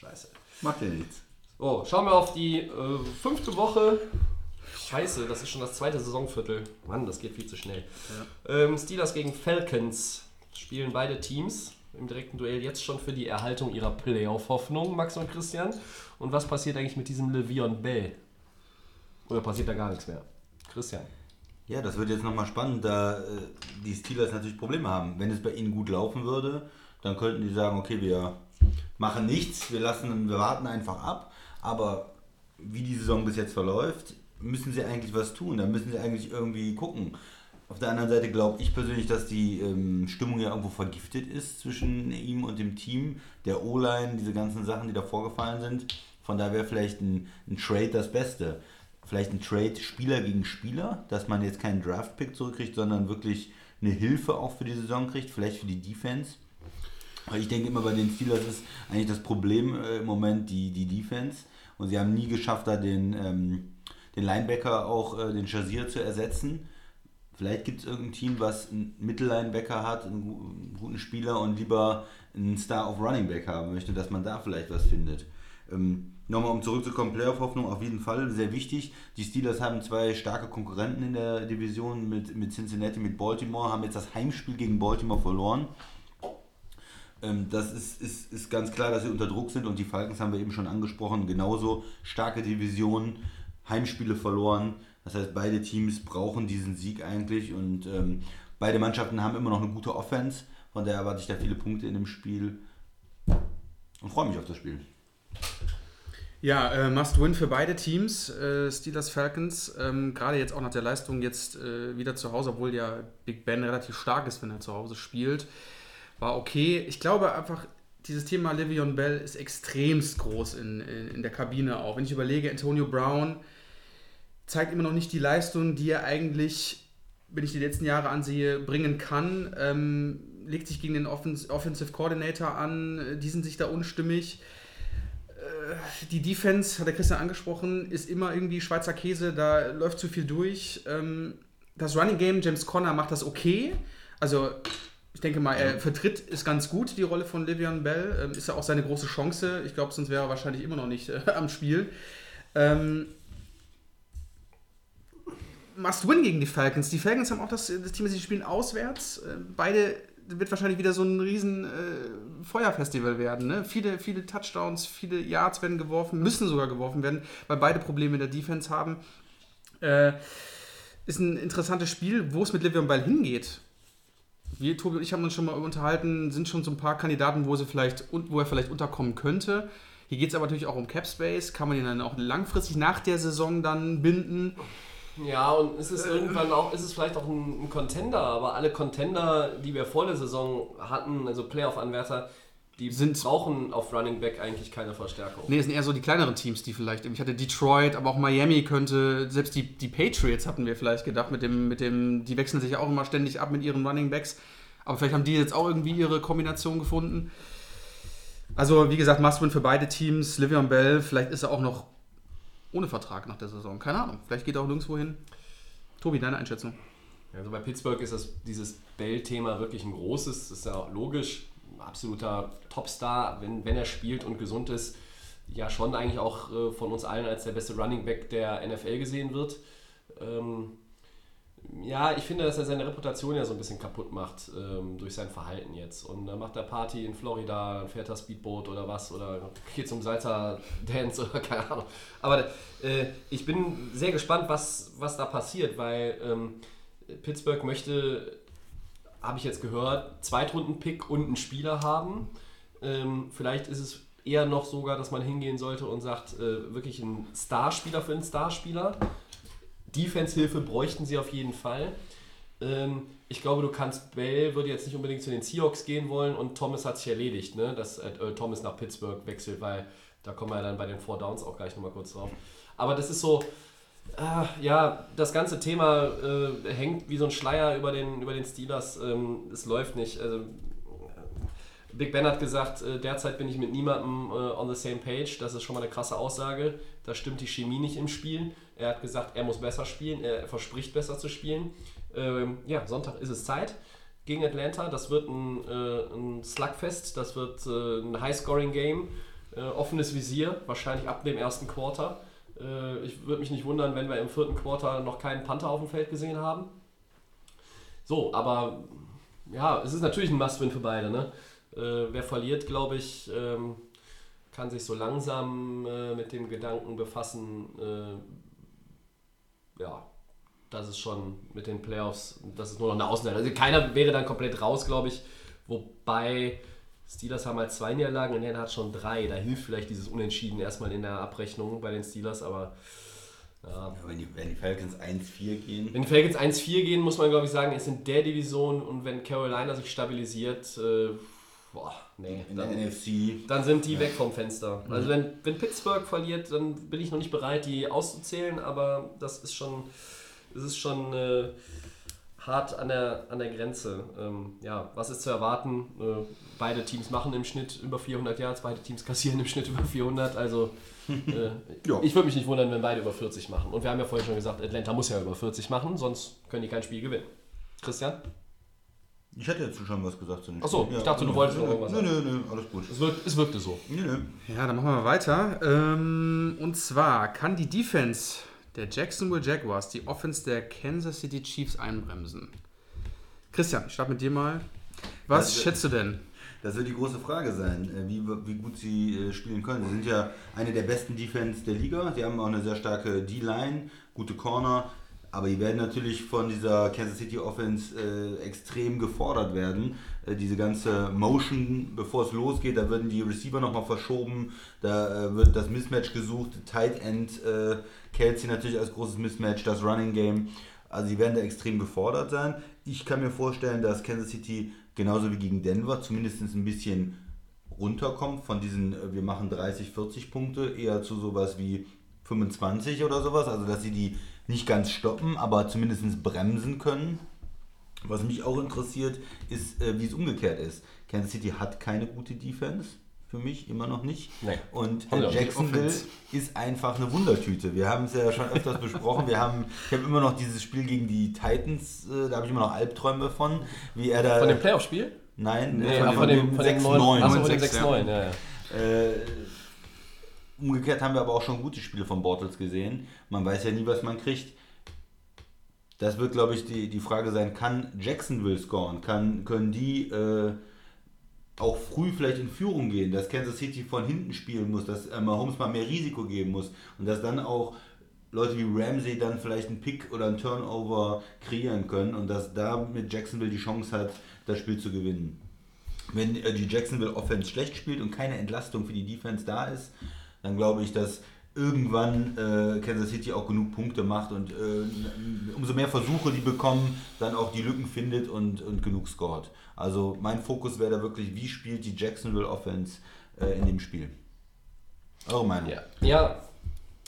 Scheiße. Macht ja nichts. So, schauen wir auf die äh, fünfte Woche. Scheiße, das ist schon das zweite Saisonviertel. Mann, das geht viel zu schnell. Ähm, Steelers gegen Falcons spielen beide Teams im direkten Duell jetzt schon für die Erhaltung ihrer Playoff-Hoffnung, Max und Christian. Und was passiert eigentlich mit diesem Le'Veon Bell? Oder passiert da gar nichts mehr? Christian. Ja, das wird jetzt nochmal spannend, da äh, die Steelers natürlich Probleme haben. Wenn es bei ihnen gut laufen würde, dann könnten die sagen, okay, wir machen nichts, wir lassen, wir warten einfach ab. Aber wie die Saison bis jetzt verläuft, müssen sie eigentlich was tun. Da müssen sie eigentlich irgendwie gucken. Auf der anderen Seite glaube ich persönlich, dass die ähm, Stimmung ja irgendwo vergiftet ist zwischen ihm und dem Team, der O-Line, diese ganzen Sachen, die da vorgefallen sind. Von daher wäre vielleicht ein, ein Trade das Beste. Vielleicht ein Trade Spieler gegen Spieler, dass man jetzt keinen Draft-Pick zurückkriegt, sondern wirklich eine Hilfe auch für die Saison kriegt, vielleicht für die Defense. Weil ich denke immer bei den Steelers ist eigentlich das Problem äh, im Moment die, die Defense. Und sie haben nie geschafft, da den, ähm, den Linebacker auch, äh, den Chazier zu ersetzen. Vielleicht gibt es irgendein Team, was einen Mittellinebacker hat, einen guten Spieler und lieber einen Star of Running Back haben möchte, dass man da vielleicht was findet. Ähm, Nochmal um zurückzukommen, Playoff-Hoffnung auf jeden Fall sehr wichtig. Die Steelers haben zwei starke Konkurrenten in der Division mit, mit Cincinnati, mit Baltimore, haben jetzt das Heimspiel gegen Baltimore verloren. Ähm, das ist, ist, ist ganz klar, dass sie unter Druck sind und die Falcons haben wir eben schon angesprochen. Genauso starke Division, Heimspiele verloren. Das heißt, beide Teams brauchen diesen Sieg eigentlich und ähm, beide Mannschaften haben immer noch eine gute Offense. Von daher erwarte ich da viele Punkte in dem Spiel und freue mich auf das Spiel. Ja, äh, Must-Win für beide Teams, äh, Steelers, Falcons. Ähm, Gerade jetzt auch nach der Leistung jetzt äh, wieder zu Hause, obwohl ja Big Ben relativ stark ist, wenn er zu Hause spielt. War okay. Ich glaube einfach, dieses Thema Livion Bell ist extremst groß in, in, in der Kabine auch. Wenn ich überlege, Antonio Brown zeigt immer noch nicht die Leistung, die er eigentlich, wenn ich die letzten Jahre ansehe, bringen kann. Ähm, legt sich gegen den Offens Offensive Coordinator an, äh, die sind sich da unstimmig die Defense, hat der Christian angesprochen, ist immer irgendwie Schweizer Käse, da läuft zu viel durch. Ähm, das Running Game, James Conner macht das okay. Also, ich denke mal, er vertritt ist ganz gut die Rolle von Livion Bell. Ähm, ist ja auch seine große Chance. Ich glaube, sonst wäre er wahrscheinlich immer noch nicht äh, am Spiel. Ähm, Must win gegen die Falcons. Die Falcons haben auch das, das Team, sie spielen auswärts. Äh, Beide wird wahrscheinlich wieder so ein riesen äh, Feuerfestival werden. Ne? Viele, viele Touchdowns, viele Yards werden geworfen, müssen sogar geworfen werden, weil beide Probleme in der Defense haben. Äh, ist ein interessantes Spiel, wo es mit Livion Ball hingeht. Wir, Tobi und ich haben uns schon mal unterhalten, sind schon so ein paar Kandidaten, wo, sie vielleicht, und wo er vielleicht unterkommen könnte. Hier geht es aber natürlich auch um Cap Space. Kann man ihn dann auch langfristig nach der Saison dann binden? Ja, und es ist irgendwann auch, ist es vielleicht auch ein, ein Contender, aber alle Contender, die wir vor der Saison hatten, also Playoff-Anwärter, die Sind- brauchen auf Running Back eigentlich keine Verstärkung. Nee, es sind eher so die kleineren Teams, die vielleicht. Ich hatte Detroit, aber auch Miami könnte, selbst die, die Patriots hatten wir vielleicht gedacht, mit dem, mit dem, die wechseln sich auch immer ständig ab mit ihren Running Backs. Aber vielleicht haben die jetzt auch irgendwie ihre Kombination gefunden. Also, wie gesagt, Must-Win für beide Teams. Livion Bell, vielleicht ist er auch noch ohne Vertrag nach der Saison. Keine Ahnung. Vielleicht geht er auch nirgendwo hin. Tobi, deine Einschätzung. Also bei Pittsburgh ist das, dieses Bell-Thema wirklich ein großes, das ist ja auch logisch, absoluter Topstar, wenn, wenn er spielt und gesund ist, ja schon eigentlich auch äh, von uns allen als der beste Running Back der NFL gesehen wird. Ähm, Ja, ich finde, dass er seine Reputation ja so ein bisschen kaputt macht ähm, durch sein Verhalten jetzt. Und dann macht er Party in Florida, dann fährt er Speedboot oder was oder geht zum Salsa Dance oder keine Ahnung. Aber äh, ich bin sehr gespannt, was, was da passiert, weil ähm, Pittsburgh möchte, habe ich jetzt gehört, Zweitrunden-Pick und einen Spieler haben. Ähm, vielleicht ist es eher noch sogar, dass man hingehen sollte und sagt, äh, wirklich ein Starspieler für einen Starspieler. Defense-Hilfe bräuchten sie auf jeden Fall. Ähm, ich glaube, du kannst, Bell würde jetzt nicht unbedingt zu den Seahawks gehen wollen und Thomas hat sich erledigt, ne? dass äh, Thomas nach Pittsburgh wechselt, weil da kommen wir ja dann bei den Four Downs auch gleich nochmal kurz drauf. Aber das ist so, äh, ja, das ganze Thema äh, hängt wie so ein Schleier über den, über den Steelers. Ähm, es läuft nicht. Also, Big Ben hat gesagt, äh, derzeit bin ich mit niemandem äh, on the same page. Das ist schon mal eine krasse Aussage. Da stimmt die Chemie nicht im Spiel. Er hat gesagt, er muss besser spielen. Er verspricht besser zu spielen. Ähm, ja, Sonntag ist es Zeit gegen Atlanta. Das wird ein, äh, ein Slugfest. Das wird äh, ein High-Scoring-Game. Äh, offenes Visier, wahrscheinlich ab dem ersten Quarter. Äh, ich würde mich nicht wundern, wenn wir im vierten Quarter noch keinen Panther auf dem Feld gesehen haben. So, aber ja, es ist natürlich ein Must-Win für beide. Ne? Äh, wer verliert, glaube ich, ähm, kann sich so langsam äh, mit dem Gedanken befassen, äh, ja, das ist schon mit den Playoffs, das ist nur noch eine Ausnahme. Also keiner wäre dann komplett raus, glaube ich. Wobei Steelers haben halt zwei Niederlagen, in hat schon drei. Da hilft vielleicht dieses Unentschieden erstmal in der Abrechnung bei den Steelers, aber ja. Ja, wenn, die, wenn die Falcons 1-4 gehen. Wenn die Falcons 1-4 gehen, muss man glaube ich sagen, ist in der Division und wenn Carolina sich stabilisiert, äh, boah, nee, in dann, der NFC. dann sind die weg vom Fenster. Also wenn, wenn Pittsburgh verliert, dann bin ich noch nicht bereit, die auszuzählen, aber das ist schon, das ist schon äh, hart an der, an der Grenze. Ähm, ja, was ist zu erwarten? Äh, beide Teams machen im Schnitt über 400 Yards, beide Teams kassieren im Schnitt über 400, also äh, Ja. ich würde mich nicht wundern, wenn beide über 40 machen. Und wir haben ja vorhin schon gesagt, Atlanta muss ja über 40 machen, sonst können die kein Spiel gewinnen. Christian? Ich hatte jetzt schon was gesagt zu den Ach so, Spielen. ich dachte, du wolltest noch irgendwas Nö, nö, nö, alles gut. Es, wirkt, es wirkte so. Nö, nö. Ja, dann machen wir mal weiter. Ähm, und zwar kann die Defense der Jacksonville Jaguars die Offense der Kansas City Chiefs einbremsen. Christian, ich starte mit dir mal. Was Also- schätzt du denn? Das wird die große Frage sein, äh, wie, wie gut sie äh, spielen können. Sie sind ja eine der besten Defense der Liga. Sie haben auch eine sehr starke D-Line, gute Corner. Aber die werden natürlich von dieser Kansas City Offense äh, extrem gefordert werden. Äh, diese ganze Motion, bevor es losgeht, da werden die Receiver nochmal verschoben. Da äh, wird das Mismatch gesucht. Tight End äh, Kelsey natürlich als großes Mismatch, das Running Game. Also sie werden da extrem gefordert sein. Ich kann mir vorstellen, dass Kansas City genauso wie gegen Denver zumindest ein bisschen runterkommt von diesen, äh, wir machen 30, 40 Punkte, eher zu sowas wie 25 oder sowas. Also dass sie die nicht ganz stoppen, aber zumindest bremsen können. Was mich auch interessiert, ist, äh, wie es umgekehrt ist. Kansas City hat keine gute Defense. Für mich immer noch nicht. Nee. Und äh. Jacksonville ist einfach eine Wundertüte. Wir haben es ja schon öfters besprochen. Wir haben, ich habe immer noch dieses Spiel gegen die Titans, äh, da habe ich immer noch Albträume von, wie er da. Von dem Playoff-Spiel? Nein, Nee, von, von dem, dem 6-9. 9. Achso, von dem 6, 6-9, ja. ja. Äh, umgekehrt haben wir aber auch schon gute Spiele von Bortles gesehen. Man weiß ja nie, was man kriegt. Das wird, glaube ich, die, die Frage sein, kann Jacksonville scoren? Kann, können die äh, auch früh vielleicht in Führung gehen, dass Kansas City von hinten spielen muss, dass äh, Mahomes mal mehr Risiko geben muss und dass dann auch Leute wie Ramsey dann vielleicht einen Pick oder einen Turnover kreieren können und dass da mit Jacksonville die Chance hat, das Spiel zu gewinnen. Wenn äh, die Jacksonville Offense schlecht spielt und keine Entlastung für die Defense da ist, dann glaube ich, dass irgendwann äh, Kansas City auch genug Punkte macht und äh, umso mehr Versuche die bekommen, dann auch die Lücken findet und, und genug scored. Also mein Fokus wäre da wirklich, wie spielt die Jacksonville Offense äh, in dem Spiel? Eure Meinung? Ja, ja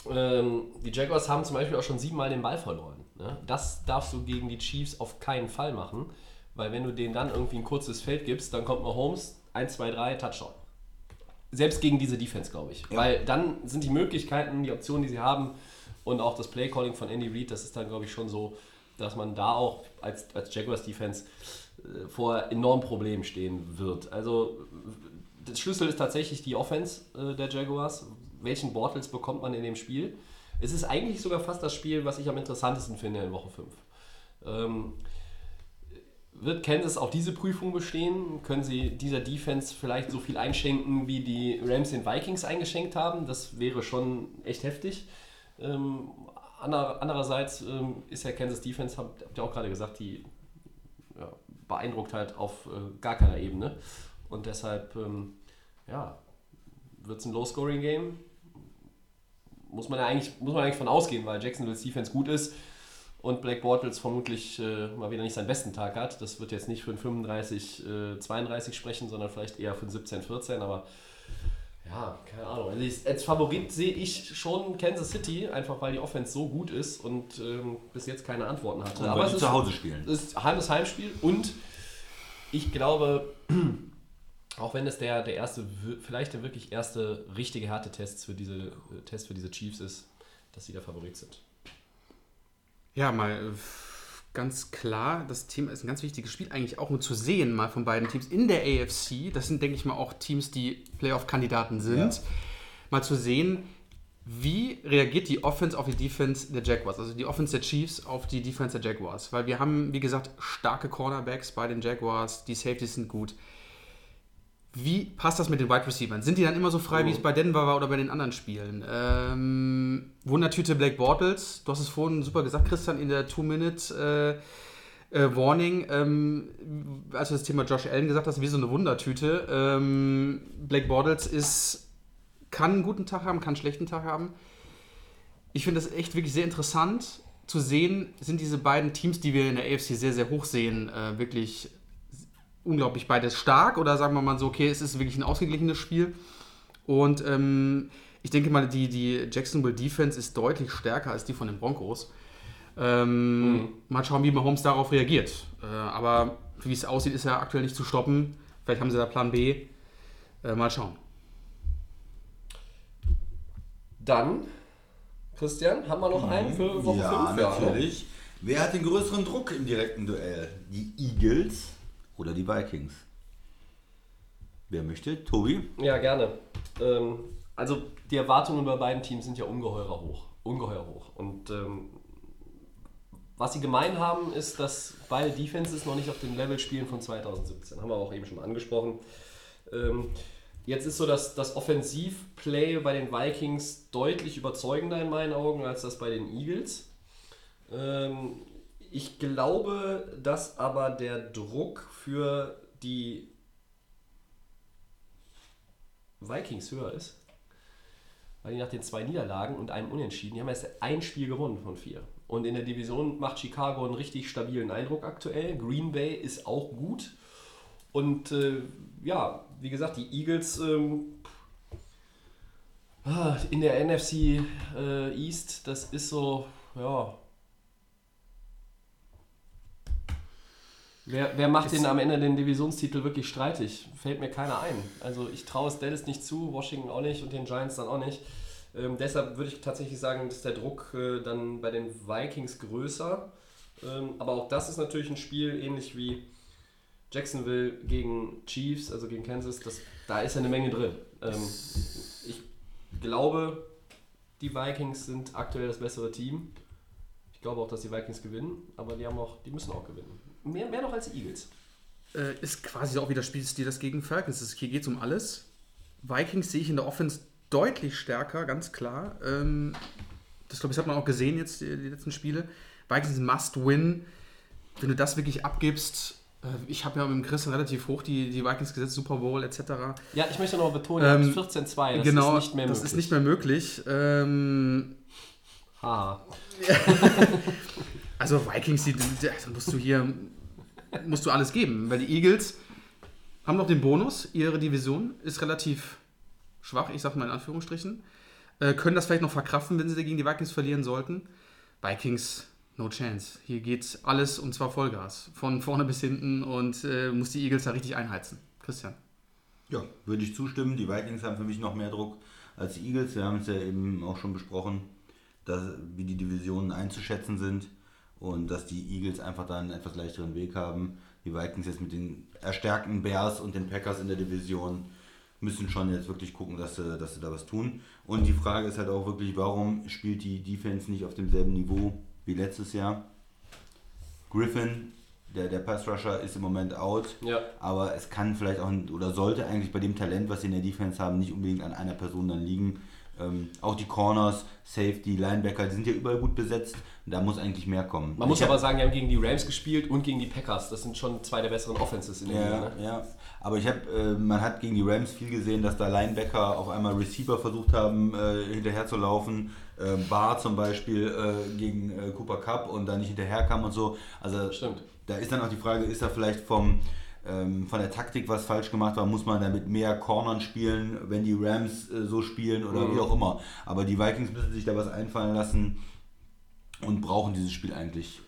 ähm, die Jaguars haben zum Beispiel auch schon siebenmal den Ball verloren. Ne? Das darfst du gegen die Chiefs auf keinen Fall machen, weil wenn du denen dann irgendwie ein kurzes Feld gibst, dann kommt Mahomes, 1, 2, 3, Touchdown. Selbst gegen diese Defense, glaube ich. Weil dann sind die Möglichkeiten, die Optionen, die sie haben und auch das Playcalling von Andy Reid, das ist dann, glaube ich, schon so, dass man da auch als, als Jaguars Defense äh, vor enormen Problemen stehen wird. Also der Schlüssel ist tatsächlich die Offense äh, der Jaguars. Welchen Bortles bekommt man in dem Spiel? Es ist eigentlich sogar fast das Spiel, was ich am interessantesten finde in Woche 5. Ähm, wird Kansas auch diese Prüfung bestehen? Können sie dieser Defense vielleicht so viel einschenken, wie die Rams den Vikings eingeschenkt haben? Das wäre schon echt heftig. Ähm, andererseits ähm, ist ja Kansas Defense, habt, habt ihr auch gerade gesagt, die ja, beeindruckt halt auf äh, gar keiner Ebene. Und deshalb, ähm, ja, wird es ein Low-Scoring-Game. Muss man ja eigentlich, muss man eigentlich von ausgehen, weil Jacksonville's Defense gut ist und Black Bortles vermutlich äh, mal wieder nicht seinen besten Tag hat. Das wird jetzt nicht für ein 35, äh, 32 sprechen, sondern vielleicht eher für ein 17, 14, aber ja, keine Ahnung. Also ich, als Favorit sehe ich schon Kansas City, einfach weil die Offense so gut ist und ähm, bis jetzt keine Antworten hatte. Und aber es ist, zu Hause spielen. es ist ein Heimspiel und ich glaube, auch wenn es der, der erste, vielleicht der wirklich erste richtige Härtetest für diese, äh, Test für diese Chiefs ist, dass sie der Favorit sind. Ja, mal äh, ganz klar, das Thema ist ein ganz wichtiges Spiel, eigentlich auch nur zu sehen, mal von beiden Teams in der AFC. Das sind, denke ich mal, auch Teams, die Playoff-Kandidaten sind. Ja. Mal zu sehen, wie reagiert die Offense auf die Defense der Jaguars, also die Offense der Chiefs auf die Defense der Jaguars. Weil wir haben, wie gesagt, starke Cornerbacks bei den Jaguars, die Safeties sind gut. Wie passt das mit den Wide Receivers? Sind die dann immer so frei, wie es bei Denver war oder bei den anderen Spielen? Ähm, Wundertüte Blake Bortles, du hast es vorhin super gesagt, Christian, in der Two-Minute äh, äh, Warning, ähm, als du das Thema Josh Allen gesagt hast, wie so eine Wundertüte. Ähm, Blake Bortles ist, kann einen guten Tag haben, kann einen schlechten Tag haben. Ich finde das echt wirklich sehr interessant zu sehen, sind diese beiden Teams, die wir in der AFC sehr, sehr hoch sehen, äh, wirklich unglaublich beides stark oder sagen wir mal so, okay, es ist wirklich ein ausgeglichenes Spiel. Und ähm, ich denke mal, die, die Jacksonville Defense ist deutlich stärker als die von den Broncos. Ähm, Mal schauen, wie Mahomes darauf reagiert. Äh, aber wie es aussieht, ist er aktuell nicht zu stoppen. Vielleicht haben sie da Plan B. Äh, mal schauen. Dann, Christian, haben wir noch einen für Woche ja, 5? natürlich. Wer hat den größeren Druck im direkten Duell? Die Eagles oder die Vikings? Wer möchte? Tobi? Ja, gerne. Ähm, also die Erwartungen bei beiden Teams sind ja ungeheuer hoch. Ungeheuer hoch. Und ähm, was sie gemein haben, ist, dass beide Defenses noch nicht auf dem Level spielen von 2017. Haben wir auch eben schon angesprochen. Ähm, jetzt ist so, dass das Offensivplay bei den Vikings deutlich überzeugender in meinen Augen als das bei den Eagles. Ähm, ich glaube, dass aber der Druck für die Vikings höher ist. Weil die nach den zwei Niederlagen und einem Unentschieden, die haben erst ein Spiel gewonnen von vier. Und in der Division macht Chicago einen richtig stabilen Eindruck aktuell. Green Bay ist auch gut. Und äh, ja, wie gesagt, die Eagles ähm, ah, in der NFC äh, East, das ist so, ja. Wer, wer macht den am Ende den Divisionstitel wirklich streitig? Fällt mir keiner ein. Also ich traue es Dallas nicht zu, Washington auch nicht und den Giants dann auch nicht. Ähm, deshalb würde ich tatsächlich sagen, ist der Druck äh, dann bei den Vikings größer. Ähm, aber auch das ist natürlich ein Spiel, ähnlich wie Jacksonville gegen Chiefs, also gegen Kansas. Das, da ist ja eine Menge drin. Ähm, ich glaube, die Vikings sind aktuell das bessere Team. Ich glaube auch, dass die Vikings gewinnen, aber die, haben auch, die müssen auch gewinnen. Mehr, mehr noch als die Eagles. Äh, ist quasi auch wieder Spielstil das gegen Falcons. ist. Hier geht es um alles. Vikings sehe ich in der Offense deutlich stärker, ganz klar. Ähm, das glaube ich, das hat man auch gesehen jetzt, die, die letzten Spiele. Vikings must win. Wenn du das wirklich abgibst, äh, ich habe ja mit dem Christian relativ hoch die, die Vikings gesetzt, Super Bowl etc. Ja, ich möchte noch betonen, Ähm, 14-2, das genau, ist nicht mehr das möglich. ist nicht mehr möglich. Ähm, Haha. Also Vikings, die, die, da musst du hier musst du alles geben, weil die Eagles haben noch den Bonus, ihre Division ist relativ schwach, ich sag mal in Anführungsstrichen, äh, können das vielleicht noch verkraften, wenn sie gegen die Vikings verlieren sollten. Vikings, no chance. Hier geht alles und zwar Vollgas, von vorne bis hinten und äh, muss die Eagles da richtig einheizen. Christian. Ja, würde ich zustimmen. Die Vikings haben für mich noch mehr Druck als die Eagles. Wir haben es ja eben auch schon besprochen, dass, wie die Divisionen einzuschätzen sind und dass die Eagles einfach da einen etwas leichteren Weg haben. Die Vikings jetzt mit den erstärkten Bears und den Packers in der Division müssen schon jetzt wirklich gucken, dass sie, dass sie da was tun. Und die Frage ist halt auch wirklich, warum spielt die Defense nicht auf demselben Niveau wie letztes Jahr? Griffin, der, der Pass-Rusher, ist im Moment out. Ja. Aber es kann vielleicht auch, oder sollte eigentlich bei dem Talent, was sie in der Defense haben, nicht unbedingt an einer Person dann liegen. Ähm, auch die Corners, Safety, Linebacker, die sind ja überall gut besetzt. Da muss eigentlich mehr kommen. Man muss Ich hab- aber sagen, die haben gegen die Rams gespielt und gegen die Packers. Das sind schon zwei der besseren Offenses in der Liga. Ja, Ne? ja. Aber ich habe, äh, man hat gegen die Rams viel gesehen, dass da Linebacker auf einmal Receiver versucht haben, äh, hinterher zu laufen. Äh, Barr zum Beispiel äh, gegen äh, Cooper Cup und da nicht hinterher kam und so. Also Stimmt. da ist dann auch die Frage, ist da vielleicht vom ähm, von der Taktik was falsch gemacht war, muss man da mit mehr Cornern spielen, wenn die Rams äh, so spielen oder Mhm. wie auch immer. Aber die Vikings müssen sich da was einfallen lassen und brauchen dieses Spiel eigentlich.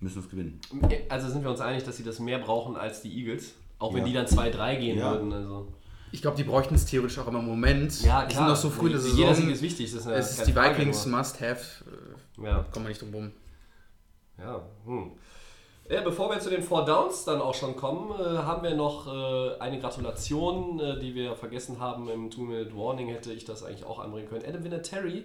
Müssen es gewinnen. Also sind wir uns einig, dass sie das mehr brauchen als die Eagles. Auch wenn Ja. die dann 2-3 gehen Ja. würden. Also. Ich glaube, die bräuchten es theoretisch auch immer im Moment. Ja, Die klar. sind noch so früh in der Saison. Jeder Sieg ist wichtig. Das ist es ist die Vikings Must-Have. Äh, Ja. Kommen wir nicht drum rum. Ja, hm. Ja, bevor wir zu den Four Downs dann auch schon kommen, äh, haben wir noch äh, eine Gratulation, äh, die wir vergessen haben. Im Two-Minute-Warning hätte ich das eigentlich auch anbringen können. Adam Vinatieri,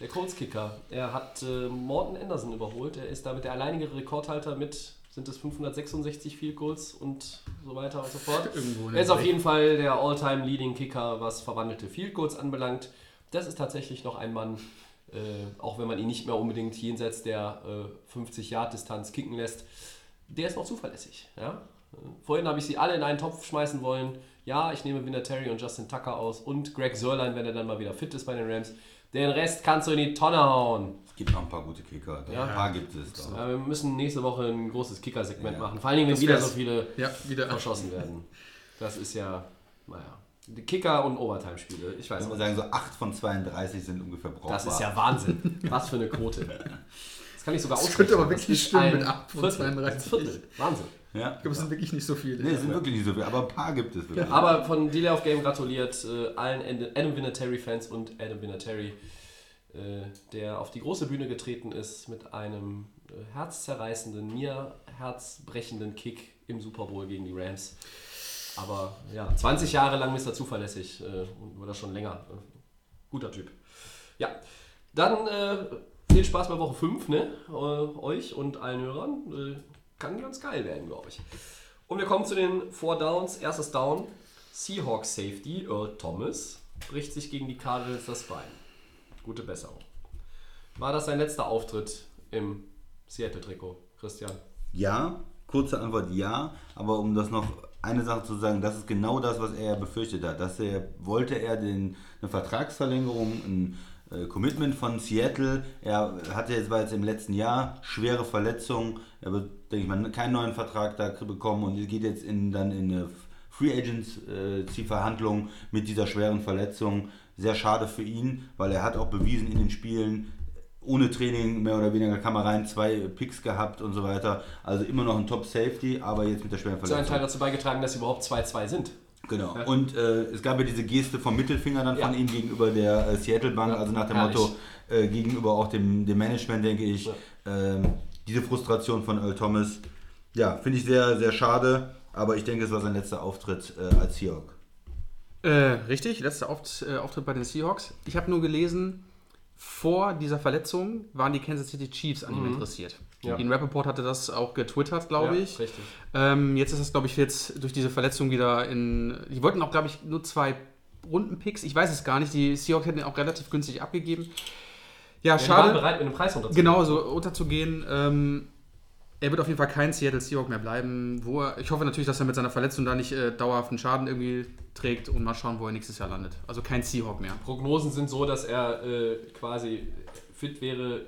der Colts-Kicker, er hat äh, Morton Anderson überholt. Er ist damit der alleinige Rekordhalter mit, sind es 566 Field Goals und so weiter und so fort. Irgendwo Er ist auf jeden Fall der All-Time Leading Kicker, was verwandelte Field Goals anbelangt. Das ist tatsächlich noch ein Mann, äh, auch wenn man ihn nicht mehr unbedingt jenseits der äh, 50-Yard-Distanz kicken lässt, der ist noch zuverlässig. Ja? Äh, Vorhin habe ich sie alle in einen Topf schmeißen wollen. Ja, ich nehme Vinatieri und Justin Tucker aus und Greg Sörlein, wenn er dann mal wieder fit ist bei den Rams. Den Rest kannst du in die Tonne hauen. Es gibt noch ein paar gute Kicker. Ja. Ein paar gibt es. Doch. Äh, wir müssen nächste Woche ein großes Kicker-Segment Ja. machen. Vor allen Dingen, wenn Das wieder so viele Ja, wieder. verschossen werden. Das ist ja, naja. Die Kicker- und Overtime-Spiele. Ich weiß Ich nicht. würde sagen, so 8 von 32 sind ungefähr brauchbar. Das ist ja Wahnsinn. Was für eine Quote. Das kann ich sogar Das ausrechnen. könnte aber Das wirklich stimmen mit 8 von Viertel. 32. Das ist ein Viertel. Wahnsinn. Ja. Ich glaube, es sind wirklich nicht so viele. Nee, es sind wirklich nicht so viele, aber ein paar gibt es wirklich. Aber von Delay of Game gratuliert äh, allen Ad- Adam Vinatieri-Fans und Adam Vinatieri, äh, der auf die große Bühne getreten ist mit einem äh, herzzerreißenden, mir herzbrechenden Kick im Super Bowl gegen die Rams. Aber ja, 20 Jahre lang Mr. Zuverlässig äh, oder schon länger. Guter Typ. Ja, dann äh, viel Spaß bei Woche 5, ne? Äh, euch und allen Hörern. Äh, kann ganz geil werden, glaube ich. Und wir kommen zu den Four Downs. Erstes Down, Seahawks Safety, Earl Thomas, bricht sich gegen die Cardinals das Bein. Gute Besserung. War das sein letzter Auftritt im Seattle-Trikot, Christian? Ja, kurze Antwort ja, aber um das noch eine Sache zu sagen, das ist genau das, was er befürchtet hat. Dass er wollte er den, eine Vertragsverlängerung, ein äh, Commitment von Seattle. Er hatte jetzt war jetzt im letzten Jahr schwere Verletzungen. Er wird, denke ich mal, keinen neuen Vertrag da bekommen und geht jetzt in, dann in eine Free Agency Verhandlung mit dieser schweren Verletzung. Sehr schade für ihn, weil er hat auch bewiesen in den Spielen, ohne Training mehr oder weniger kam er rein, zwei Picks gehabt und so weiter. Also immer noch ein Top Safety, aber jetzt mit der schweren Zu einem Teil Verletzung. dazu beigetragen, dass sie überhaupt 2-2 sind. Genau. Und äh, es gab ja diese Geste vom Mittelfinger dann von Ja. ihm gegenüber der äh, Seattle Bank, Ja, also nach dem herrlich. Motto, äh, gegenüber auch dem, dem Management, denke ich. Ähm, diese Frustration von Earl Thomas, ja, finde ich sehr, sehr schade, aber ich denke, es war sein letzter Auftritt äh, als Seahawk. Äh, richtig, letzter äh, Auftritt bei den Seahawks. Ich habe nur gelesen, vor dieser Verletzung waren die Kansas City Chiefs an ihm interessiert. Mhm. Ja. Dean Rappaport hatte das auch getwittert, glaube Ja, ich. richtig. Ähm, jetzt ist es, glaube ich, jetzt durch diese Verletzung wieder in. Die wollten auch, glaube ich, nur zwei Rundenpicks. Ich weiß es gar nicht. Die Seahawks hätten ihn auch relativ günstig abgegeben. Ja, Ja, die waren schade. bereit, mit einem Preis runterzugehen. Genau, so unterzugehen. Ähm, er wird auf jeden Fall kein Seattle Seahawk mehr bleiben. Wo er, ich hoffe natürlich, dass er mit seiner Verletzung da nicht äh, dauerhaften Schaden irgendwie trägt und mal schauen, wo er nächstes Jahr landet. Also kein Seahawk mehr. Prognosen sind so, dass er äh, quasi fit wäre